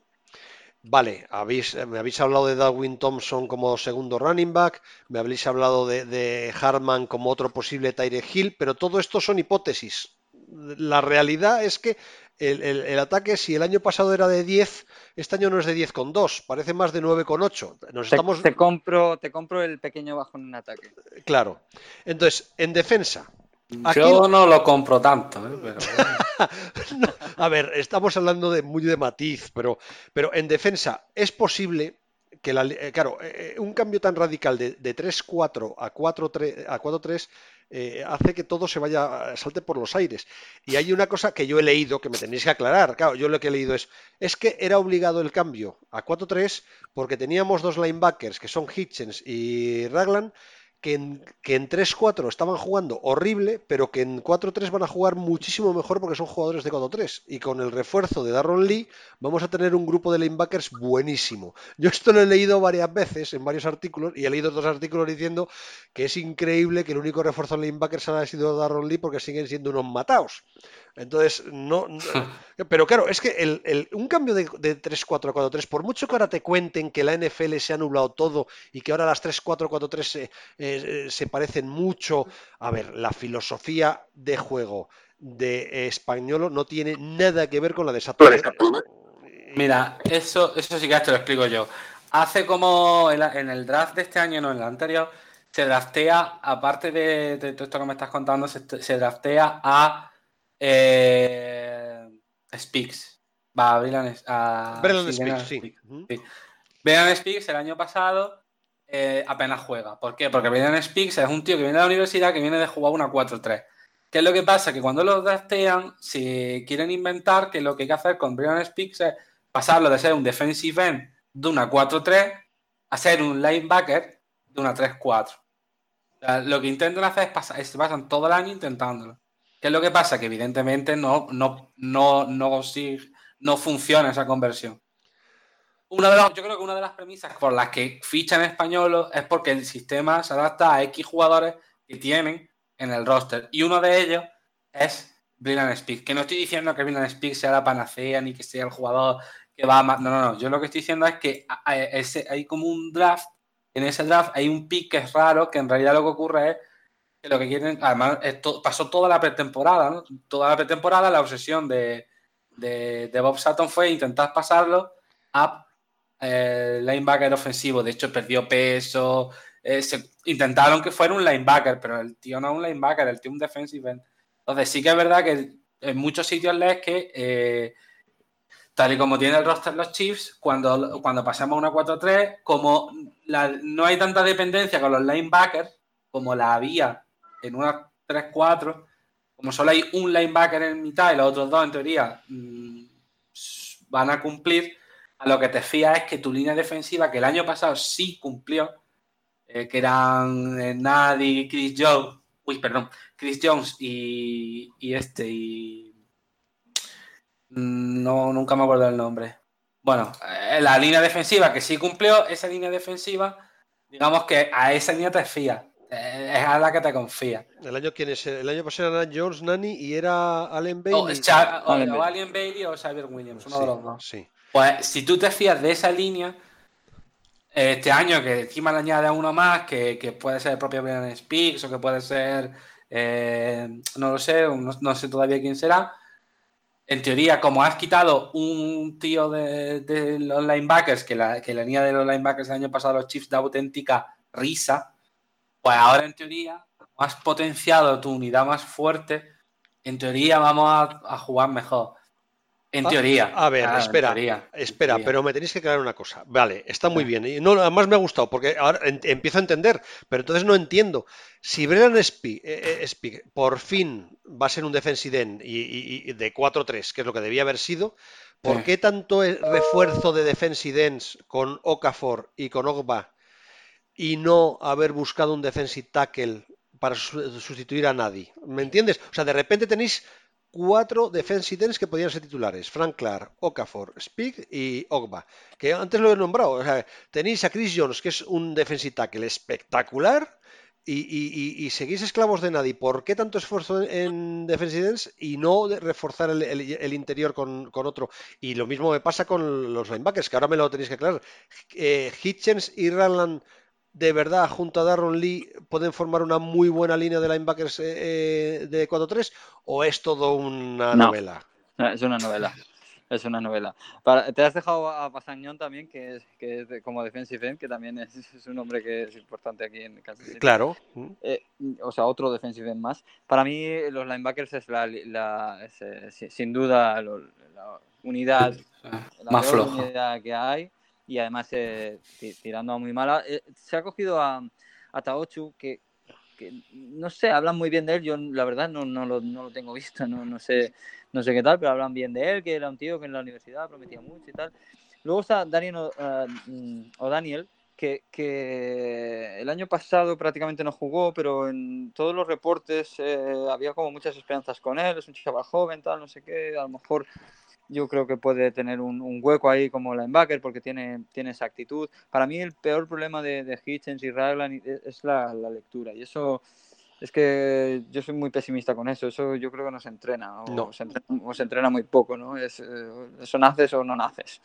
Vale, habéis, me habéis hablado de Darwin Thompson como segundo running back, me habéis hablado de, Hartman como otro posible Tyre Hill, pero todo esto son hipótesis. La realidad es que el, el- el ataque, si el año pasado era de 10, este año no es de 10,2, parece más de 9,8. Nos Te, estamos. te compro, te compro el pequeño bajón en ataque. Claro. Entonces, en defensa. Aquí- Yo no lo compro tanto, ¿eh? pero No, a ver, estamos hablando de muy de matiz, pero, pero en defensa es posible que la, eh, claro, eh, eh, un cambio tan radical de, de 3-4 a 4-3 a 4-3 eh, hace que todo se vaya, salte por los aires. Y hay una cosa que yo he leído que me tenéis que aclarar. Claro, yo lo que he leído es, es que era obligado el cambio a 4-3 porque teníamos dos linebackers que son Hitchens y Raglan que en, que en 3-4 estaban jugando horrible, pero que en 4-3 van a jugar muchísimo mejor porque son jugadores de 4-3. Y con el refuerzo de Darron Lee vamos a tener un grupo de linebackers buenísimo. Yo esto lo he leído varias veces en varios artículos y he leído dos artículos diciendo que es increíble que el único refuerzo en linebackers haya sido Darron Lee porque siguen siendo unos mataos. Entonces, no, no- pero claro, es que el- el- un cambio de, de 3-4 a 4-3, por mucho que ahora te cuenten que la NFL se ha nublado todo y que ahora las 3-4-4-3 se, eh, eh, se parecen mucho, a ver, la filosofía de juego de Españolo no tiene nada que ver con la de. ¿eh? Mira, eso, eso sí que te lo explico yo. Hace como en, la- en el draft de este año, no en el anterior, se draftea, aparte de, de todo esto que me estás contando, se, se draftea a eh, Speaks. Va a Brilliant a Brilliant sí, Brilliant Speaks, sí. Speaks. Ujú. Brilliant Speaks el año pasado eh, apenas juega. ¿Por qué? Porque Brilliant Speaks es un tío que viene de la universidad que viene de jugar una 4-3. ¿Qué es lo que pasa? Que cuando lo draftean, si quieren inventar que lo que hay que hacer con Brilliant Speaks es pasarlo de ser un defensive end de una 4-3 a ser un linebacker de una 3-4. O sea, lo que intentan hacer es pasar, se pasan todo el año intentándolo. ¿Qué es lo que pasa? Que evidentemente no, no, no, no, consigue- no funciona esa conversión. Una de las- yo creo que una de las premisas por las que fichan españolos es porque el sistema se adapta a X jugadores que tienen en el roster. Y uno de ellos es Brilliant Speak. Que no estoy diciendo que Brilliant Speak sea la panacea ni que sea el jugador que va a... ma- No, no, no. Yo lo que estoy diciendo es que hay como un draft. En ese draft hay un pick que es raro, que en realidad lo que ocurre es que lo que quieren... Además, esto pasó toda la pretemporada, ¿no? Toda la pretemporada la obsesión de, de, de Bob Sutton fue intentar pasarlo a eh, linebacker ofensivo. De hecho, perdió peso. eh, intentaron que fuera un linebacker, pero el tío no es un linebacker, el tío es un defensive. Entonces, sí que es verdad que en muchos sitios lees que, eh, tal y como tiene el roster los Chiefs, cuando, cuando pasamos a una 4-3, como no hay tanta dependencia con los linebackers como la había en una 3-4, como solo hay un linebacker en mitad y los otros dos, en teoría, mm, van a cumplir, a lo que te fías es que tu línea defensiva, que el año pasado sí cumplió, eh, que eran eh, Nadi, Chris Jones, uy, perdón, Chris Jones y, y este, y Mm, no, nunca me acuerdo el nombre. Bueno, eh, la línea defensiva que sí cumplió, esa línea defensiva, digamos que a esa línea te fías, eh, es a la que te confías. El año, ¿quién es? El año pasado era Jones, Nani y era Allen Bailey. O, Allen Bailey. O Xavier Williams, uno Sí, de los dos. sí. Pues si tú te fías de esa línea, este año que encima le añade a uno más, que, puede ser el propio Brian Speaks o que puede ser, eh, no lo sé, no, sé todavía quién será. En teoría, como has quitado un tío de, de los linebackers, que la, que la línea de los linebackers el año pasado los Chiefs da auténtica risa, pues ahora en teoría, has potenciado tu unidad más fuerte, en teoría vamos a jugar mejor. En Ah, teoría. A ver, espera, teoría, espera, teoría. pero me tenéis que aclarar una cosa. Vale, está muy bien. Y no, además me ha gustado porque ahora en- empiezo a entender, pero entonces no entiendo. Si Brennan Speak, eh, eh, por fin va a ser un defensive end y, y- y de 4-3, que es lo que debía haber sido, ¿por Sí. qué tanto refuerzo de defensive ends con Okafor y con Ogba y no haber buscado un defensive tackle para su- sustituir a nadie? ¿Me entiendes? O sea, de repente tenéis cuatro defensive que podían ser titulares. Frank Clark, Okafor, Speak y Ogba. Que antes lo he nombrado. O sea, tenéis a Chris Jones, que es un defensive tackle espectacular. Y, seguís esclavos de nadie. ¿Por qué tanto esfuerzo en, en defensive y no reforzar el, interior con, otro? Y lo mismo me pasa con los linebackers, que ahora me lo tenéis que aclarar. Eh, Hitchens y Randland de verdad, junto a Darron Lee, pueden formar una muy buena línea de linebackers eh, eh, de 4-3 o es todo una No. novela? Es una novela. Es una novela. te has dejado a Pasañón también, que es, que es como defensive end, que también es, es, un hombre que es importante aquí en Kansas City. Claro. Eh, o sea, otro defensive end más. Para mí, los linebackers es la, la eh, sin duda la unidad, la más floja unidad que hay. Y además, eh, tirando a muy mala. se ha cogido a, a Taochu, que, que, no sé, hablan muy bien de él. Yo, la verdad, no, no, lo, no lo tengo visto, no, no sé no sé qué tal, pero hablan bien de él, que era un tío que en la universidad prometía mucho y tal. Luego está Daniel o, uh, Daniel, que, que, el año pasado prácticamente no jugó, pero en todos los reportes eh, había como muchas esperanzas con él, es un chaval joven, tal, no sé qué, a lo mejor yo creo que puede tener un, un, hueco ahí como linebacker porque tiene, tiene esa actitud. Para mí el peor problema de, de Hitchens y Raglan es la, la lectura y eso es que yo soy muy pesimista con eso. Eso yo creo que no se entrena. O, se, entrena, muy poco, ¿no? Es, eh, eso naces o no naces.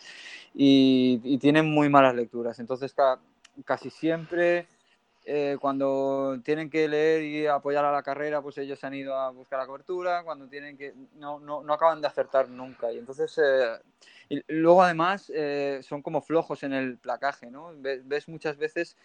Y, y tienen muy malas lecturas. Entonces, casi siempre, eh, cuando tienen que leer y apoyar a la carrera, pues ellos se han ido a buscar la cobertura. Cuando tienen que. No, no, no acaban de acertar nunca. Y entonces. Eh, y luego, además, son como flojos en el placaje, ¿no? ves muchas veces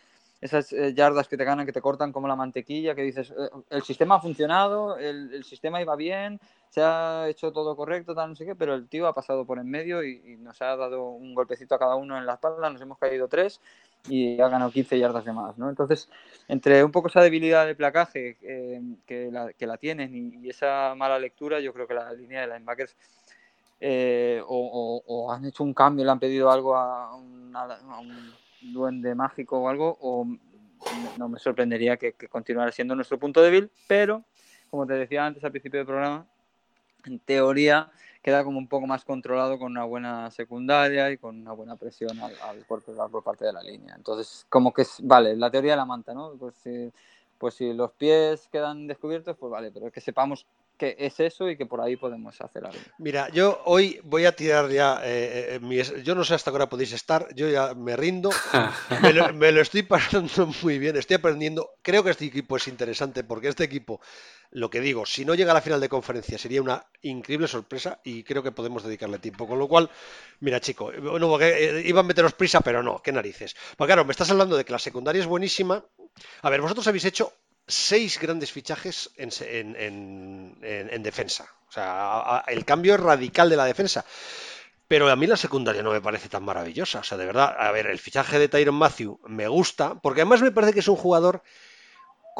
esas eh, yardas que te ganan, que te cortan como la mantequilla, que dices, eh, el sistema ha funcionado, el, sistema iba bien, se ha hecho todo correcto, tal, no sé qué, pero el tío ha pasado por en medio y, nos ha dado un golpecito a cada uno en la espalda, nos hemos caído tres y ha ganado 15 yardas de más, ¿no? Entonces, entre un poco esa debilidad de placaje eh, que, la, que la tienen y, esa mala lectura, yo creo que la línea de linebackers eh, o, o, han hecho un cambio, le han pedido algo a un duende mágico o algo, o no me sorprendería que, que, continuara siendo nuestro punto débil, pero como te decía antes al principio del programa, en teoría queda como un poco más controlado con una buena secundaria y con una buena presión al, al cuerpo por parte de la línea. Entonces, como que es, vale, la teoría de la manta, ¿no? Pues si, pues si los pies quedan descubiertos, pues vale, pero que sepamos que es eso y que por ahí podemos hacer algo. Mira, yo hoy voy a tirar ya, eh, eh mi, yo no sé hasta qué hora podéis estar, yo ya me rindo, me, lo, me, lo, estoy pasando muy bien, estoy aprendiendo, creo que este equipo es interesante porque este equipo, lo que digo, si no llega a la final de conferencia sería una increíble sorpresa y creo que podemos dedicarle tiempo, con lo cual, mira chico, bueno, porque, eh, iban a meteros prisa, pero no, qué narices. Porque claro, me estás hablando de que la secundaria es buenísima, a ver, vosotros habéis hecho seis grandes fichajes en, en, en, en defensa. O sea, el cambio es radical de la defensa. Pero a mí la secundaria no me parece tan maravillosa. O sea, de verdad, a ver, el fichaje de Tyron Matthew me gusta, porque además me parece que es un jugador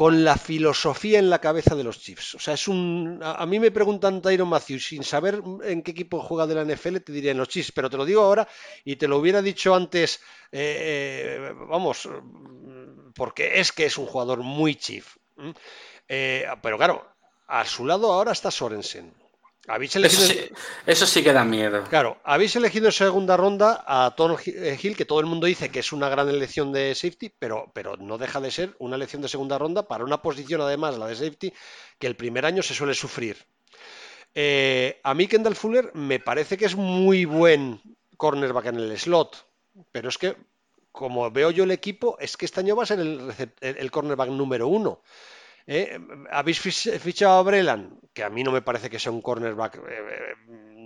con la filosofía en la cabeza de los Chiefs. O sea, es un. A, mí me preguntan Tyron Matthew sin saber en qué equipo juega de la NFL, te diría en los Chiefs, pero te lo digo ahora y te lo hubiera dicho antes, eh, eh, vamos, porque es que es un jugador muy Chief. Eh, pero claro, a su lado ahora está Sorensen. ¿Habéis elegido... eso, sí, eso, sí, que da miedo. Claro, habéis elegido en segunda ronda a Tom Hill, que todo el mundo dice que es una gran elección de safety, pero, pero no deja de ser una elección de segunda ronda para una posición, además, la de safety, que el primer año se suele sufrir. Eh, a mí Kendall Fuller me parece que es muy buen cornerback en el slot, pero es que como veo yo el equipo, es que este año va a ser el, el cornerback número uno. ¿Eh? Habéis fichado a Brelan, que a mí no me parece que sea un cornerback eh, eh,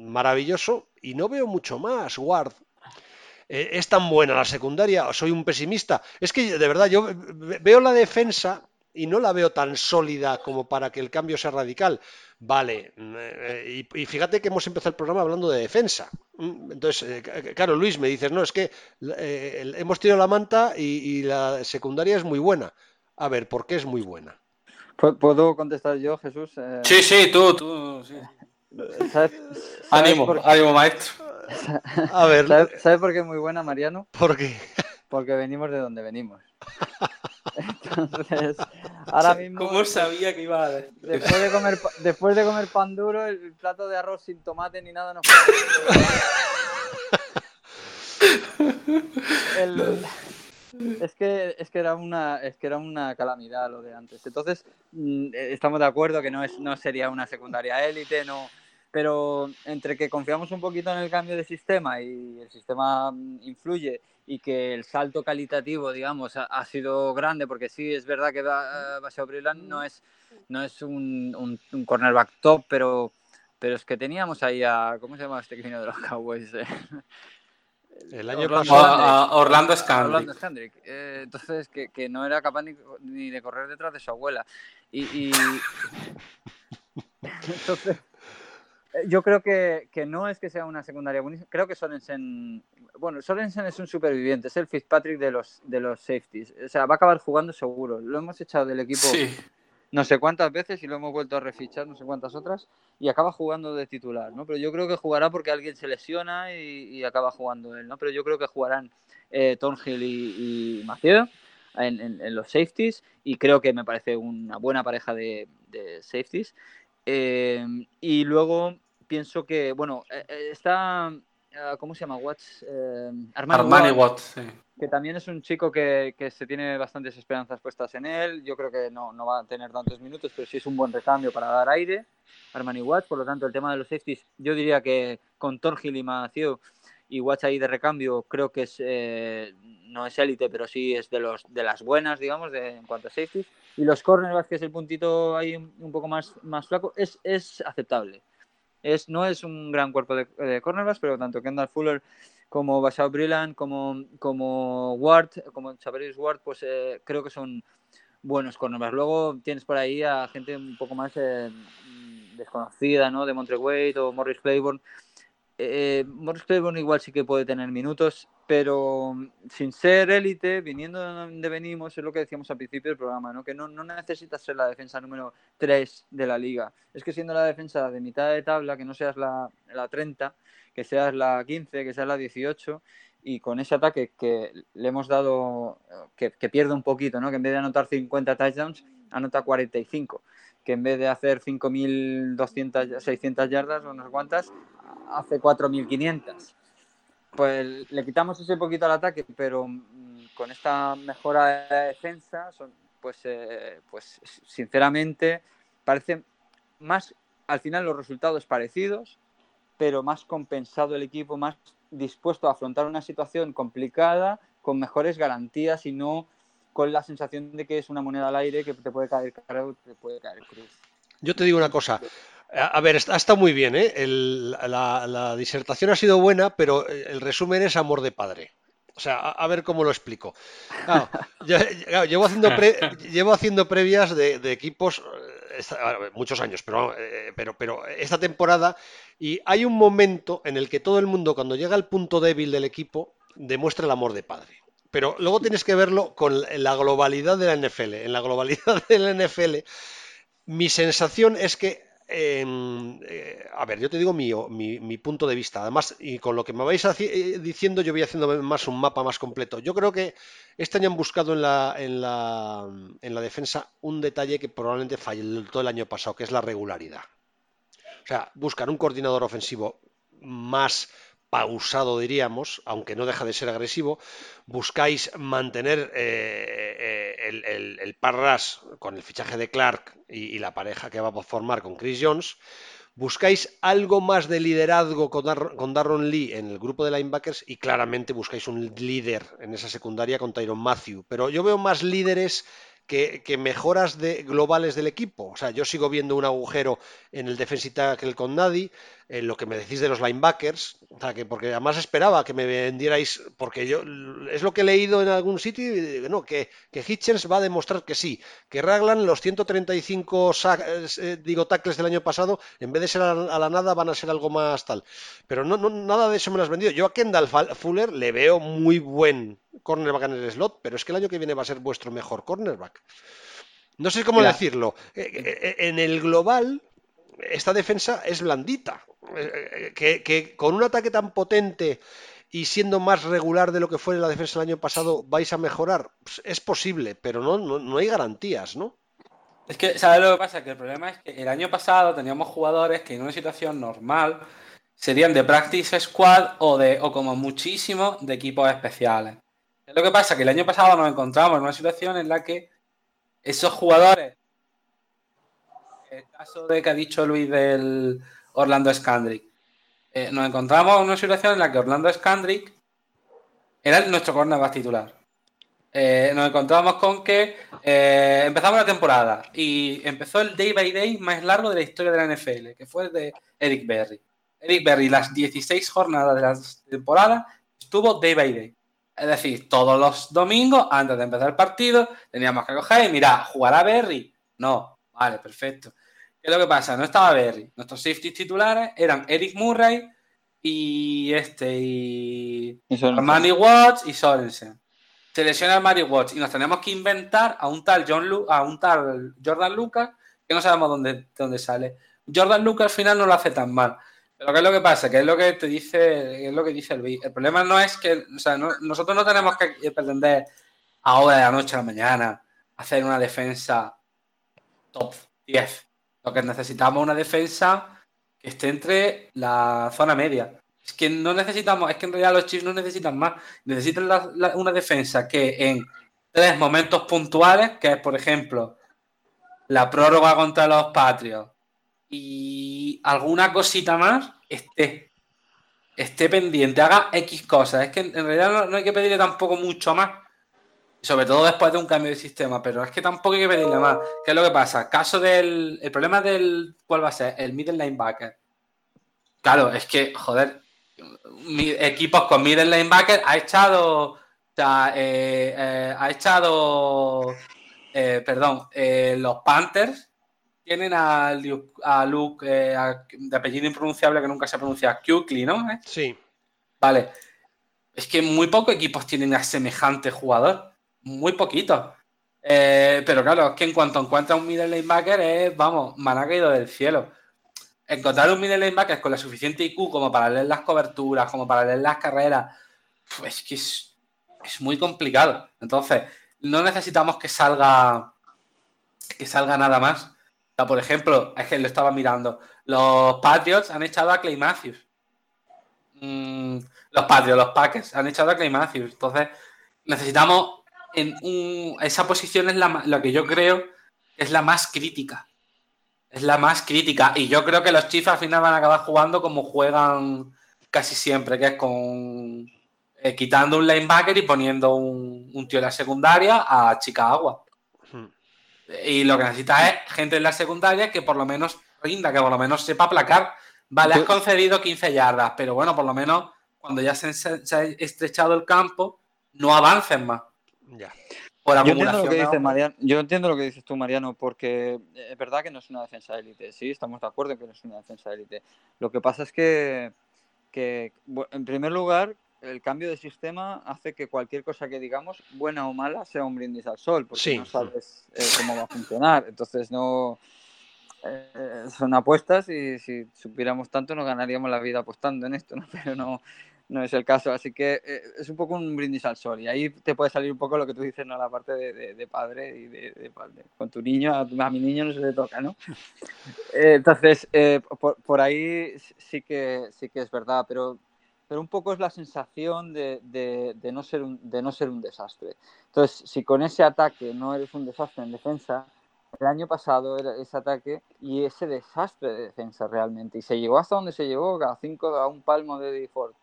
maravilloso, y no veo mucho más. Ward. Es tan buena la secundaria, soy un pesimista. Es que de verdad, yo veo la defensa y no la veo tan sólida como para que el cambio sea radical. Vale, y, y, fíjate que hemos empezado el programa hablando de defensa. Entonces, claro, Luis, me dices, no, es que eh, hemos tirado la manta y, y, la secundaria es muy buena. A ver, ¿por qué es muy buena? ¿Puedo contestar yo, Jesús? Eh... Sí, sí, tú, tú. Sí. ¿Sabes, sabes ánimo, por... ánimo, maestro. A ver. ¿Sabes, ¿Sabes por qué es muy buena, Mariano? ¿Por qué? Porque venimos de donde venimos. Entonces, ahora mismo. ¿Cómo sabía que iba a decir? Después de comer, después de comer pan duro, el plato de arroz sin tomate ni nada no el, es que, es que era una es que era una calamidad lo de antes. Entonces, mm, estamos de acuerdo que no es no sería una secundaria élite, no pero entre que confiamos un poquito en el cambio de sistema y el sistema mm, influye y que el salto calitativo, digamos, ha, ha sido grande, porque sí, es verdad que Baseo Brillant no es, no es un, un, un cornerback top, pero pero es que teníamos ahí a. ¿Cómo se llama este que vino de los Cowboys? El año Orlando, pasado. a- Orlando Scandrick. Orlando Scandrick. Eh, entonces, que, que no era capaz ni, ni de correr detrás de su abuela. Y. y- entonces. Eh, Yo creo que, que no es que sea una secundaria buenísima. Creo que Sorensen. Bueno, Sorensen es un superviviente, es el Fitzpatrick de los, de los safeties. O sea, va a acabar jugando seguro. Lo hemos echado del equipo Sí. no sé cuántas veces y lo hemos vuelto a refichar no sé cuántas otras y acaba jugando de titular, ¿no? Pero yo creo que jugará porque alguien se lesiona y, y acaba jugando él, ¿no? Pero yo creo que jugarán eh, Thornhill y, y Maciel en, en- en los safeties y creo que me parece una buena pareja de, de safeties. Eh, y luego pienso que, bueno, eh, eh, está, eh, ¿cómo se llama? Watts, eh, Armani, Armani Watts, Watts, sí. que también es un chico que, que se tiene bastantes esperanzas puestas en él. Yo creo que no, no va a tener tantos minutos, pero sí es un buen recambio para dar aire. Armani Watts, por lo tanto, el tema de los safeties, yo diría que con Thornhill y Macio y Watts ahí de recambio, creo que es eh, no es élite, pero sí es de los de las buenas, digamos, de, en cuanto a safeties. Y los cornerbacks, que es el puntito ahí un poco más, más flaco, es, es aceptable. Es, no es un gran cuerpo de, de pero tanto Kendall Fuller como Basao Brilland, como, como Ward, como Chavarius Ward, pues eh, creo que son buenos cornerbacks. Luego tienes por ahí a gente un poco más eh, desconocida, ¿no? De Montreal o Morris Claiborne. Eh, Morris Claiborne igual sí que puede tener minutos, pero sin ser élite, viniendo de donde venimos, es lo que decíamos al principio del programa, ¿no? que no, no necesitas ser la defensa número 3 de la liga. Es que siendo la defensa de mitad de tabla, que no seas la, la 30, que seas la 15, que seas la 18, y con ese ataque que le hemos dado, que, que pierde un poquito, ¿no? que en vez de anotar 50 touchdowns, anota 45, que en vez de hacer 5.200, 600 yardas o no sé cuántas, hace 4.500 pues le quitamos ese poquito al ataque, pero mm, con esta mejora de la defensa, son, pues, eh, pues sinceramente parece más, al final los resultados parecidos, pero más compensado el equipo, más dispuesto a afrontar una situación complicada con mejores garantías y no con la sensación de que es una moneda al aire que te puede caer caro, te puede caer cruz. Yo te digo una cosa. A ver, está, está muy bien, ¿eh? El- la, la disertación ha sido buena, pero el resumen es amor de padre. O sea, a, a ver cómo lo explico. Claro, yo- claro, llevo, haciendo pre- llevo haciendo previas de, de equipos eh, esta- muchos años, pero, eh, pero, pero esta temporada, y hay un momento en el que todo el mundo, cuando llega al punto débil del equipo, demuestra el amor de padre. Pero luego tienes que verlo con la globalidad de la NFL. En la globalidad de la NFL, mi sensación es que, eh, eh, a ver, yo te digo mi, mi- punto de vista. Además, y con lo que me vais eh, diciendo, yo voy haciendo más un mapa más completo. Yo creo que este año han buscado en la, en la, en la defensa un detalle que probablemente falló el año pasado, que es la regularidad. O sea, buscan un coordinador ofensivo más pausado, diríamos, aunque no deja de ser agresivo. Buscáis mantener eh, eh, el, el, el parras con el fichaje de Clark y, la pareja que va a formar con Chris Jones. Buscáis algo más de liderazgo con, Dar- con Lee en el grupo de linebackers y claramente buscáis un líder en esa secundaria con Tyron Matthew. Pero yo veo más líderes que, que mejoras globales del equipo. O sea, yo sigo viendo un agujero en el defensive tackle con Nadie, en lo que me decís de los linebackers, o sea, que porque además esperaba que me vendierais, porque yo es lo que he leído en algún sitio, y digo, no, que, que Hitchens va a demostrar que sí, que Raglan los 135 sac- eh, digo, tackles del año pasado, en vez de ser a, a la nada, van a ser algo más tal. Pero no, no, nada de eso me lo has vendido. Yo a Kendall Fuller le veo muy buen cornerback en el slot, pero es que el año que viene va a ser vuestro mejor cornerback. No sé cómo Mira. decirlo. Eh, eh, En el global, esta defensa es blandita. Eh, eh, Que, con un ataque tan potente y siendo más regular de lo que fue la defensa el año pasado, vais a mejorar. Pues es posible, pero no, no, no hay garantías, ¿no? Es que, ¿sabes lo que pasa? Que el problema es que el año pasado teníamos jugadores que en una situación normal serían de practice squad o de, o como muchísimo, de equipos especiales. Es lo que pasa que el año pasado nos encontramos en una situación en la que esos jugadores, el caso de que ha dicho Luis del Orlando Scandrick, eh, nos encontramos en una situación en la que Orlando Scandrick era nuestro cornerback titular. eh, nos encontramos con que eh, empezamos la temporada y empezó el day by day más largo de la historia de la NFL, que fue de Eric Berry. Eric Berry, las 16 jornadas de la temporada, estuvo day by day. Es decir, todos los domingos, antes de empezar el partido, teníamos que coger y mirar, ¿jugará Berry? No, vale, perfecto. ¿Qué es lo que pasa? No estaba Berry. Nuestros safeties titulares eran Eric Murray y este y, Y Armani Watts y Sorensen se lesiona Mario Watts y nos tenemos que inventar a un tal John Lu a un tal Jordan Lucas que no sabemos dónde, dónde sale. Jordan Lucas al final no lo hace tan mal. Pero ¿qué es lo que pasa? Que es lo que te dice, es lo que dice el problema no es que, o sea, no- nosotros no tenemos que pretender ahora de la noche a la mañana hacer una defensa top 10. Lo que necesitamos es una defensa que esté entre la zona media. Es que no necesitamos, es que en realidad los Chiefs no necesitan más. Necesitan una defensa que en tres momentos puntuales, que es por ejemplo la prórroga contra los Patriots y alguna cosita más, esté. Esté pendiente, haga X cosas. Es que en realidad no hay que pedirle tampoco mucho más. Sobre todo después de un cambio de sistema, pero es que tampoco hay que pedirle más. ¿Qué es lo que pasa? Caso del. El problema del. ¿Cuál va a ser? El middle linebacker. Claro, es que, joder, equipos con middle linebacker ha echado. O sea, eh, eh, ha echado. eh, perdón, los Panthers tienen a Luke, a Luke, eh, a- de apellido impronunciable que nunca se pronuncia, Kuechly, ¿no? Sí. Vale. Es que muy pocos equipos tienen a semejante jugador. Muy poquitos. Eh, pero claro, es que en cuanto encuentra un middle linebacker es, vamos, me ha caído del cielo. Encontrar un middle linebacker con la suficiente IQ como para leer las coberturas, como para leer las carreras, pues que es, es muy complicado. Entonces, no necesitamos que salga que salga nada más. O sea, por ejemplo, es que lo estaba mirando. Los Patriots han echado a Clay Matthews. Mm, los Patriots, los Packers han echado a Clay Matthews. Entonces, necesitamos en un, esa posición es la, lo que yo creo es la más crítica. Es la más crítica. Y yo creo que los Chiefs al final van a acabar jugando como juegan casi siempre, que es con eh, quitando un linebacker y poniendo un, un tío en la secundaria a chica agua. Hmm. Y lo que necesita es gente en la secundaria que por lo menos rinda, que por lo menos sepa aplacar. Vale, has concedido 15 yardas, pero bueno, por lo menos cuando ya se, se- se ha estrechado el campo, no avancen más. Ya. Por Yo entiendo lo que. Mariano. Yo entiendo lo que dices tú, Mariano, porque eh, es verdad que no es una defensa de élite. Sí, estamos de acuerdo en que no es una defensa de élite. Lo que pasa es que, que, en primer lugar, el cambio de sistema hace que cualquier cosa que digamos, buena o mala, sea un brindis al sol, porque Sí. no sabes eh, cómo va a funcionar. Entonces, no. eh, son apuestas y si supiéramos tanto, nos ganaríamos la vida apostando en esto, ¿no? Pero no, no es el caso. Así que eh, es un poco un brindis al sol. Y ahí te puede salir un poco lo que tú dices, ¿no? La parte de, de- de padre y de, de padre. Con tu niño, a, tu- a mi niño no se le toca, ¿no? Eh, entonces, eh, por, por ahí sí que, sí que es verdad, pero, pero un poco es la sensación de, no ser un, de no ser un desastre. Entonces, si con ese ataque no eres un desastre en defensa, el año pasado era ese ataque y ese desastre de defensa realmente. Y se llegó hasta donde se llegó, a cinco, a un palmo de default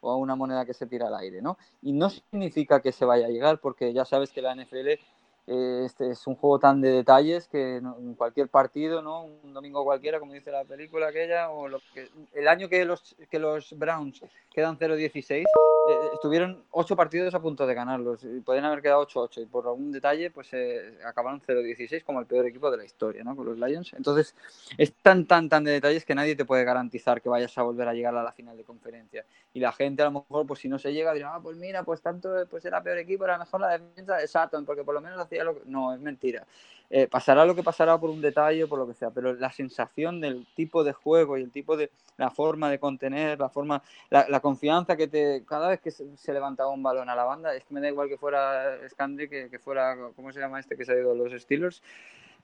o a una moneda que se tira al aire, ¿no? Y no significa que se vaya a llegar, porque ya sabes que la NFL este es un juego tan de detalles que en cualquier partido, ¿no? Un domingo cualquiera, como dice la película aquella, o lo que, el año que los, que los Browns quedan 0-16, eh, estuvieron ocho partidos a punto de ganarlos, y podrían haber quedado 8-8, y por algún detalle, pues eh, acabaron 0-16 como el peor equipo de la historia, ¿no? Con los Lions. Entonces, es tan, tan, tan de detalles que nadie te puede garantizar que vayas a volver a llegar a la final de conferencia. Y la gente a lo mejor, pues si no se llega, dirá, ah, pues mira, pues tanto, pues era peor equipo, era mejor la defensa de Sutton, porque por lo menos hacía No, es mentira. Eh, pasará lo que pasará por un detalle por lo que sea, pero la sensación del tipo de juego y el tipo de... la forma de contener, la forma... La, confianza que te... Cada vez que se, se levantaba un balón a la banda, es que me da igual que fuera Scandri, que, que fuera... ¿Cómo se llama este que se ha ido los Steelers?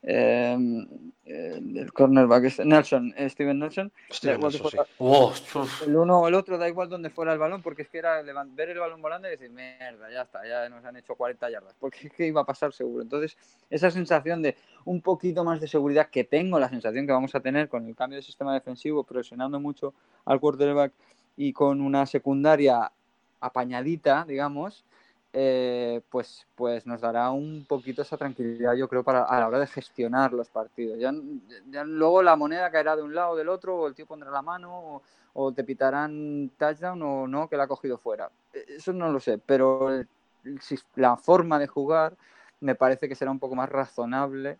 Eh, el cornerback es Nelson, eh, Steven Nelson. Steven sí. Oh, el uno o el otro, da igual donde fuera el balón, porque es que era ver el balón volando y decir, mierda, ya está, ya nos han hecho 40 yardas, porque es que iba a pasar seguro. Entonces, esa sensación de un poquito más de seguridad que tengo, la sensación que vamos a tener con el cambio de sistema defensivo, presionando mucho al quarterback y con una secundaria apañadita, digamos, eh, pues, pues nos dará un poquito esa tranquilidad, yo creo, para, a la hora de gestionar los partidos. Ya, luego la moneda caerá de un lado o del otro, o el tío pondrá la mano, o, te pitarán touchdown o no, que la ha cogido fuera. Eso no lo sé, pero la forma de jugar me parece que será un poco más razonable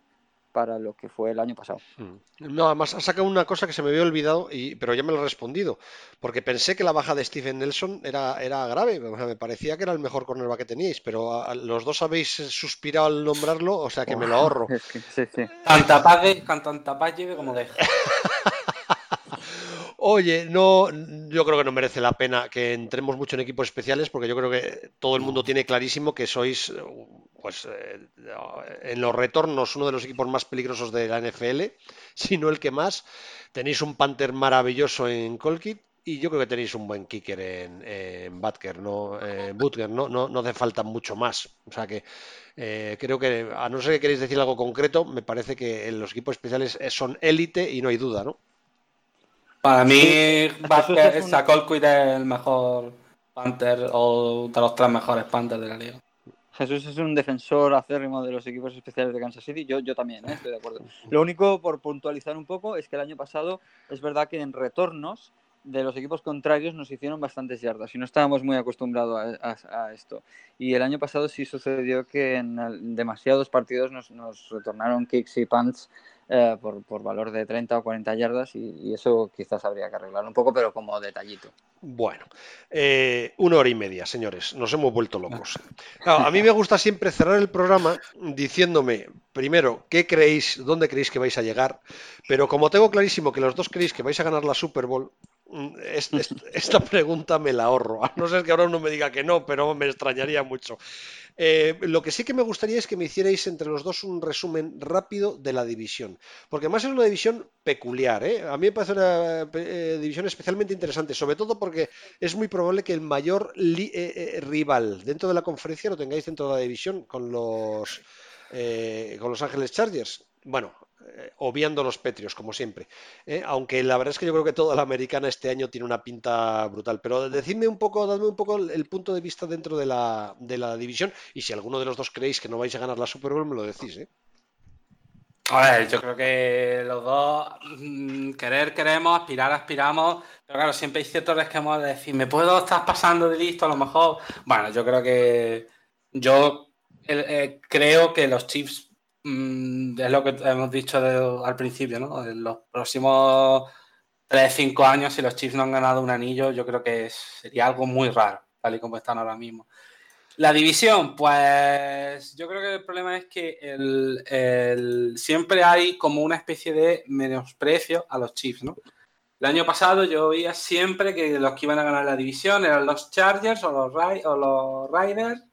para lo que fue el año pasado. Mm. No, además ha sacado una cosa que se me había olvidado, y, pero ya me lo he respondido, porque pensé que la baja de Stephen Nelson era, era grave, me parecía que era el mejor cornerback que teníais, pero los dos habéis suspirado al nombrarlo, o sea que me lo ahorro. sí, sí. Tanta paz lleve como deja. Oye, no, yo creo que no merece la pena que entremos mucho en equipos especiales porque yo creo que todo el mundo tiene clarísimo que sois, pues, eh, en los retornos uno de los equipos más peligrosos de la NFL, si no el que más. Tenéis un Panther maravilloso en Colkit y yo creo que tenéis un buen kicker en, en Butker, ¿no? En Butker, ¿no? ¿no? No hace falta mucho más. O sea que eh, creo que, a no ser que queréis decir algo concreto, me parece que los equipos especiales son élite y no hay duda, ¿no? Para mí, Vázquez es el mejor Panther o de los tres mejores Panthers de la liga. Jesús es un defensor acérrimo de los equipos especiales de Kansas City. Yo, yo también, ¿eh? estoy de acuerdo. Lo único, por puntualizar un poco, es que el año pasado es verdad que en retornos de los equipos contrarios nos hicieron bastantes yardas y no estábamos muy acostumbrados a, esto. Y el año pasado sí sucedió que en demasiados partidos nos, nos retornaron kicks y punts eh, por, valor de 30 o 40 yardas y, eso quizás habría que arreglar un poco, pero como detallito. Bueno, eh, una hora y media, señores, nos hemos vuelto locos. a mí me gusta siempre cerrar el programa diciéndome, primero, ¿qué creéis, dónde creéis que vais a llegar? Pero como tengo clarísimo que los dos creéis que vais a ganar la Super Bowl, mm, esta pregunta me la ahorro, a no ser que ahora uno me diga que no, pero me extrañaría mucho. Eh, lo que sí que me gustaría es que me hicierais entre los dos un resumen rápido de la división, porque además es una división peculiar. ¿eh? A mí me parece una eh, división especialmente interesante, sobre todo porque es muy probable que el mayor rival dentro de la conferencia lo tengáis dentro de la división con los, con los Ángeles Chargers. Bueno, eh, obviando los Petrios, como siempre. ¿eh? Aunque la verdad es que yo creo que toda la americana este año tiene una pinta brutal. Pero decidme un poco, dadme un poco el, punto de vista dentro de la, de la, división. Y si alguno de los dos creéis que no vais a ganar la Super Bowl, me lo decís. ¿eh? A ver, yo creo que los dos mm, querer queremos, aspirar aspiramos, pero claro, siempre hay ciertos hemos de decir, ¿me puedo estar pasando de listo a lo mejor? Bueno, yo creo que yo eh, creo que los Chiefs Mm, es lo que hemos dicho al principio, ¿no? En los próximos 3-5 años, si los Chiefs no han ganado un anillo, yo creo que sería algo muy raro, tal y como están ahora mismo. La división, pues yo creo que el problema es que siempre hay como una especie de menosprecio a los Chiefs, ¿no? El año pasado yo veía siempre que los que iban a ganar la división eran los Chargers o los, o los Riders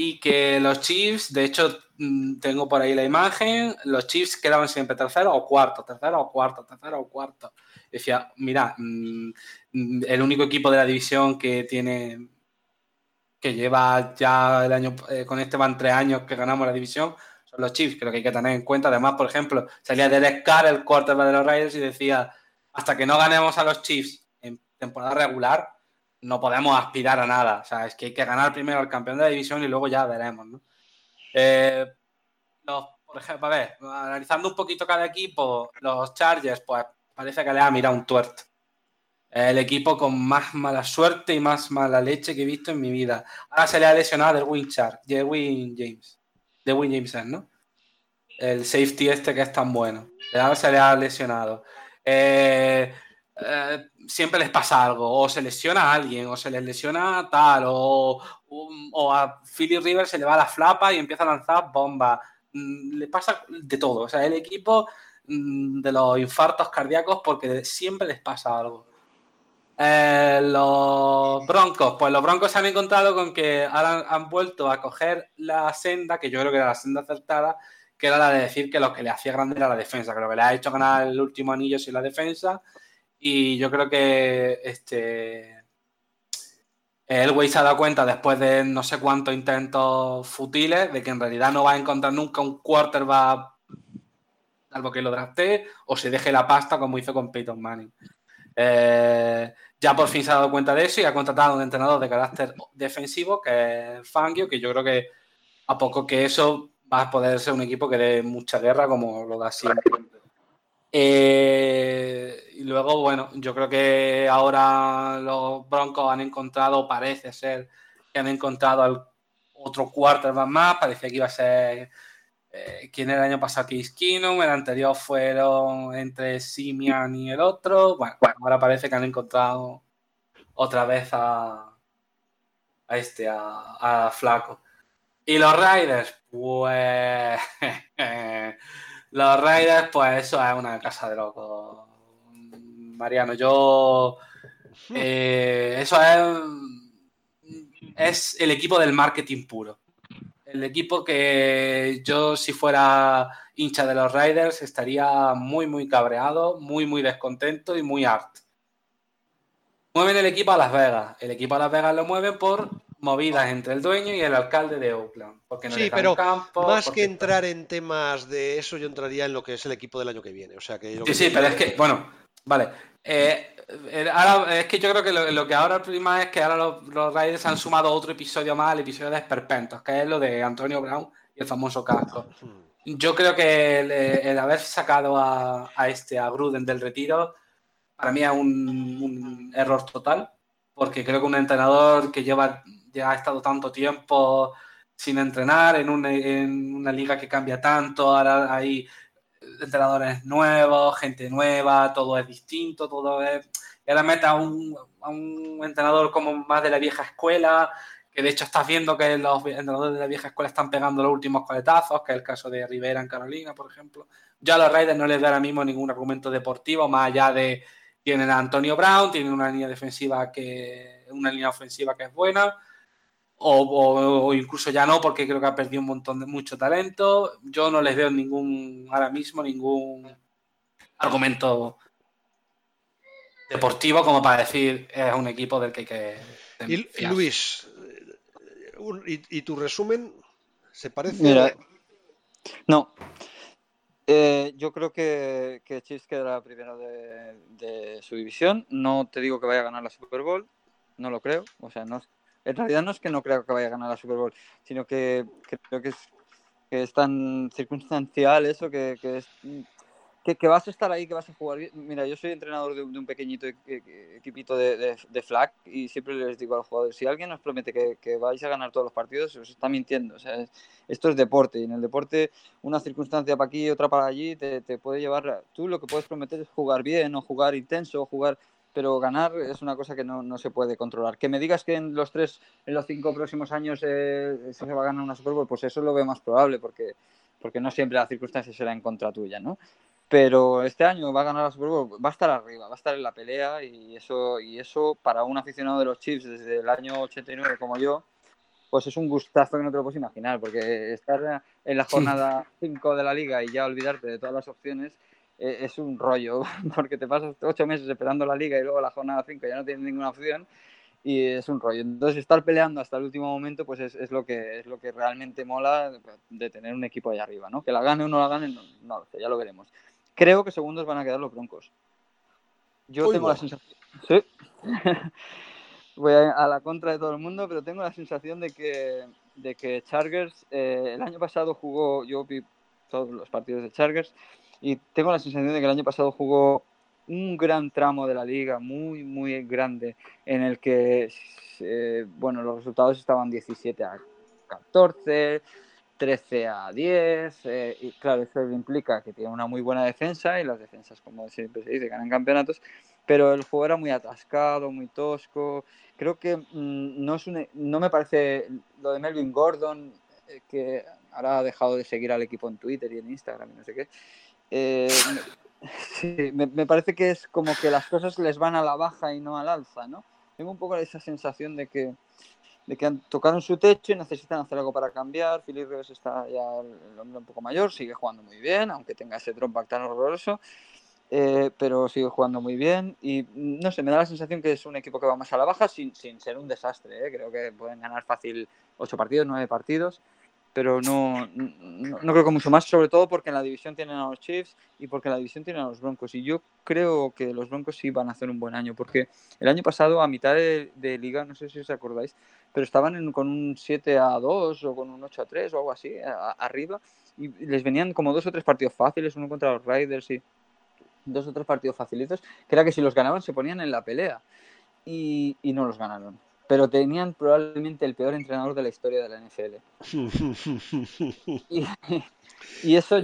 y que los Chiefs, de hecho, mm, tengo por ahí la imagen, los Chiefs quedaban siempre tercero o cuarto, tercero o cuarto, tercero o cuarto. Decía, mira, mm, mm, el único equipo de la división que tiene, que lleva ya el año, eh, con este van tres años que ganamos la división, son los Chiefs, creo que hay que tener en cuenta. Además, por ejemplo, salía Derek Carr, el quarterback de los Raiders, y decía, hasta que no ganemos a los Chiefs en temporada regular, no podemos aspirar a nada. O sea, es que hay que ganar primero el campeón de la división y luego ya veremos, ¿no? Eh, por ejemplo, a ver, analizando un poquito cada equipo, los Chargers, pues parece que le ha mirado un tuerto. El equipo con más mala suerte y más mala leche que he visto en mi vida. Ahora se le ha lesionado Win Char, Win James. De Win James, ¿no? El safety este que es tan bueno. Ahora se le ha lesionado. Eh, eh, siempre les pasa algo, o se lesiona a alguien, o se les lesiona tal, o, o a Philly River se le va la flapa y empieza a lanzar bombas. Mm, le pasa de todo, o sea, el equipo mm, de los infartos cardíacos porque siempre les pasa algo. Eh, los Broncos, pues los Broncos se han encontrado con que ahora han vuelto a coger la senda, que yo creo que era la senda acertada, que era la de decir que lo que le hacía grande era la defensa, que lo que le ha hecho ganar el último anillo es la defensa y yo creo que este el güey se ha dado cuenta después de no sé cuántos intentos futiles de que en realidad no va a encontrar nunca un quarterback salvo que lo drafte o se deje la pasta como hizo con Peyton Manning. Eh, ya por fin se ha dado cuenta de eso y ha contratado a un entrenador de carácter defensivo que es Fangio, que yo creo que a poco que eso va a poder ser un equipo que dé mucha guerra como lo da siempre. Eh, y luego, bueno, yo creo que ahora los Broncos han encontrado, parece ser que han encontrado al otro quarterback más, parecía que iba a ser eh, quien era el año pasado Case Keenum, el anterior fueron entre Simian y el otro. Bueno, ahora parece que han encontrado otra vez a, a este, a, a Flaco. Y los Raiders, pues. los Raiders, pues eso es una casa de locos. Mariano, yo. Eh, eso es. Es el equipo del marketing puro. El equipo que yo, si fuera hincha de los Raiders, estaría muy, muy cabreado, muy, muy descontento y muy harto. Mueven el equipo a Las Vegas. El equipo a Las Vegas lo mueven por movidas entre el dueño y el alcalde de Oakland. Porque no sí, pero más que entrar en temas de eso, yo entraría en lo que es el equipo del año que viene. O sea que sí, sí, pero es que, bueno, vale. Eh, eh, ahora, es que yo creo que lo, que ahora prima es que ahora los, Raiders han sumado otro episodio más al episodio de Esperpentos, que es lo de Antonio Brown y el famoso casco. Yo creo que el, haber sacado a, este, a Gruden del retiro, para mí es un error total, porque creo que un entrenador que lleva ya ha estado tanto tiempo sin entrenar en una, en una liga que cambia tanto, ahora hay entrenadores nuevos, gente nueva, todo es distinto, todo es... Y ahora a un, a un entrenador como más de la vieja escuela, que de hecho estás viendo que los entrenadores de la vieja escuela están pegando los últimos coletazos, que es el caso de Rivera en Carolina, por ejemplo. Ya a los Raiders no les da ahora mismo ningún argumento deportivo, más allá de tienen a Antonio Brown, tienen una línea defensiva que, una línea ofensiva que es buena, o, incluso ya no, porque creo que ha perdido un montón de mucho talento. Yo no les veo ningún, ahora mismo, ningún argumento deportivo como para decir es un equipo del que hay que. Y, Luis, ¿y, tu resumen se parece? Mira, no. Eh, yo creo que, que Chiefs quedará primero de, de, su división. No te digo que vaya a ganar la Super Bowl, no lo creo. O sea, no, en realidad no es que no creo que vaya a ganar la Super Bowl, sino que, creo que es, que es tan circunstancial eso que, que es que, vas a estar ahí, que vas a jugar. Mira, yo soy entrenador de, un pequeñito e, e, equipito de, de, flag y siempre les digo a los jugadores, si alguien nos promete que, vais a ganar todos los partidos, os está mintiendo. Esto es deporte y en el deporte una circunstancia para aquí y otra para allí te, te puede llevar... Tú lo que puedes prometer es jugar bien o jugar intenso o jugar pero ganar es una cosa que no, no, se puede controlar. Que me digas que en los tres, en los cinco próximos años eh, se va a ganar una Super Bowl, pues eso lo veo más probable, porque, porque no siempre la circunstancia será en contra tuya, ¿no? Pero este año va a ganar la Super Bowl, va a estar arriba, va a estar en la pelea y eso, y eso para un aficionado de los Chiefs desde el año 89 como yo, pues es un gustazo que no te lo puedes imaginar, porque estar en la jornada 5 de la liga y ya olvidarte de todas las opciones es un rollo, porque te pasas ocho meses esperando la liga y luego la jornada 5 ya no tienes ninguna opción y es un rollo. Entonces estar peleando hasta el último momento pues es, es, lo, que, es lo que realmente mola de tener un equipo ahí arriba, ¿no? Que la gane o no la gane, no, no ya lo veremos. Creo que segundos van a quedar los Broncos. Yo tengo la sensación... Sí. Voy a, la contra de todo el mundo, pero tengo la sensación de que, de que Chargers, eh, el año pasado jugó, yo vi todos los partidos de Chargers, y tengo la sensación de que el año pasado jugó un gran tramo de la liga, muy, muy grande, en el que, eh, bueno, los resultados estaban 17 a 14, 13 a 10, eh, y claro, eso implica que tiene una muy buena defensa y las defensas, como siempre se dice, ganan campeonatos, pero el juego era muy atascado, muy tosco. Creo que mm, no, es no me parece lo de Melvin Gordon, eh, que ahora ha dejado de seguir al equipo en Twitter y en Instagram y no sé qué. Eh, me, parece que es como que las cosas les van a la baja y no al alza, ¿no? Tengo un poco esa sensación de que, de que tocaron su techo y necesitan hacer algo para cambiar. Philip Rivers está ya el hombre un poco mayor, sigue jugando muy bien, aunque tenga ese dropback tan horroroso. Eh, pero sigue jugando muy bien y no sé, me da la sensación que es un equipo que va más a la baja sin, sin ser un desastre. ¿eh? Creo que pueden ganar fácil ocho partidos, nueve partidos pero no, no, creo que mucho más, sobre todo porque en la división tienen a los Chiefs y porque en la división tienen a los Broncos. Y yo creo que los Broncos sí van a hacer un buen año, porque el año pasado, a mitad de, liga, no sé si os acordáis, pero estaban con un 7 a 2 o con un 8 a 3 o algo así, arriba, y les venían como dos o tres partidos fáciles, uno contra los Raiders y dos o tres partidos facilitos, que era que si los ganaban se ponían en la pelea. y no los ganaron pero tenían probablemente el peor entrenador de la historia de la NFL. y, eso,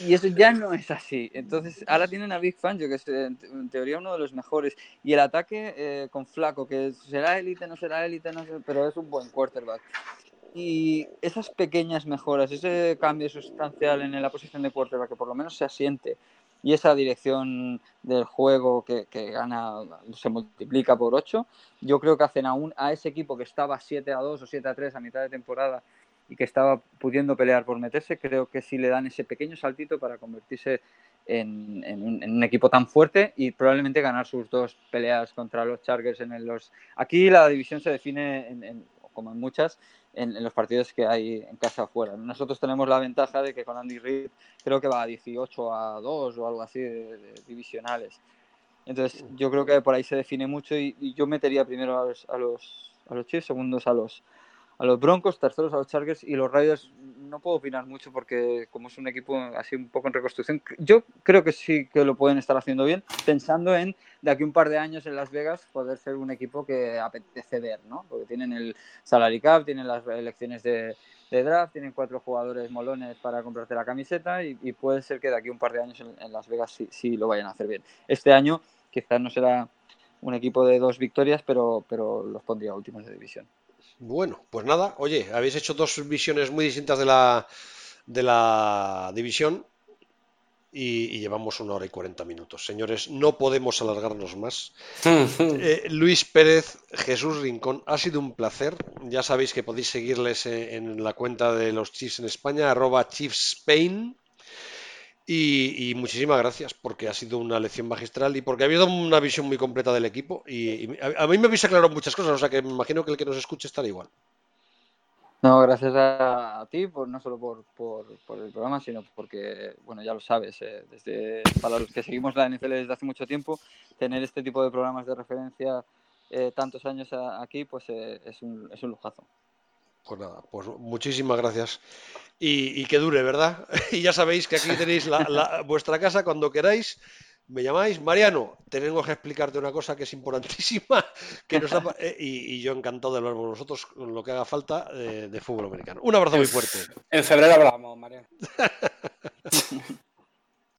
y eso ya no es así. Entonces, ahora tienen a Big Fangio, que es en teoría uno de los mejores, y el ataque eh, con Flaco, que será élite, no será élite, no pero es un buen quarterback. Y esas pequeñas mejoras, ese cambio sustancial en la posición de quarterback, que por lo menos se asiente, y esa dirección del juego que, gana se multiplica por 8, yo creo que hacen aún a ese equipo que estaba 7 a 2 o 7 a 3 a mitad de temporada y que estaba pudiendo pelear por meterse, creo que sí le dan ese pequeño saltito para convertirse en, un, equipo tan fuerte y probablemente ganar sus dos peleas contra los Chargers en los... Aquí la división se define, en, como en muchas, en, los partidos que hay en casa afuera. Nosotros tenemos la ventaja de que con Andy Reid creo que va a 18 a 2 o algo así de, divisionales. Entonces yo creo que por ahí se define mucho y, yo metería primero a los, a los, a los Chiefs, segundos a los, a los Broncos, terceros a los Chargers y los Raiders no puedo opinar mucho porque como es un equipo así un poco en reconstrucción, yo creo que sí que lo pueden estar haciendo bien, pensando en de aquí un par de años en Las Vegas poder ser un equipo que apetece ver, ¿no? Porque tienen el salary cap, tienen las elecciones de, draft, tienen cuatro jugadores molones para comprarte la camiseta y, puede ser que de aquí un par de años en, Las Vegas sí, sí, lo vayan a hacer bien. Este año quizás no será un equipo de dos victorias, pero, pero los pondría últimos de división. Bueno, pues nada, oye, habéis hecho dos visiones muy distintas de la, de la división y, llevamos una hora y cuarenta minutos. Señores, no podemos alargarnos más. Eh, Luis Pérez, Jesús Rincón, ha sido un placer. Ya sabéis que podéis seguirles en, la cuenta de los Chiefs en España, arroba Chiefs Spain. Y, muchísimas gracias porque ha sido una lección magistral y porque ha habido una visión muy completa del equipo y, a, mí me habéis aclarado muchas cosas, o sea que me imagino que el que nos escuche estará igual. No, gracias a, ti, por, no solo por, el programa, sino porque, bueno, ya lo sabes, eh, desde, para los que seguimos la NFL desde hace mucho tiempo, tener este tipo de programas de referencia eh, tantos años aquí, pues eh, es, un, es un lujazo. Pues nada, pues muchísimas gracias. Y, que dure, ¿verdad? y ya sabéis que aquí tenéis la, vuestra casa cuando queráis. Me llamáis, Mariano, tengo que explicarte una cosa que es importantísima que nos eh, y, yo encantado de hablar con vosotros con lo que haga falta eh, de fútbol americano. Un abrazo muy fuerte. En febrero hablamos, Mariano.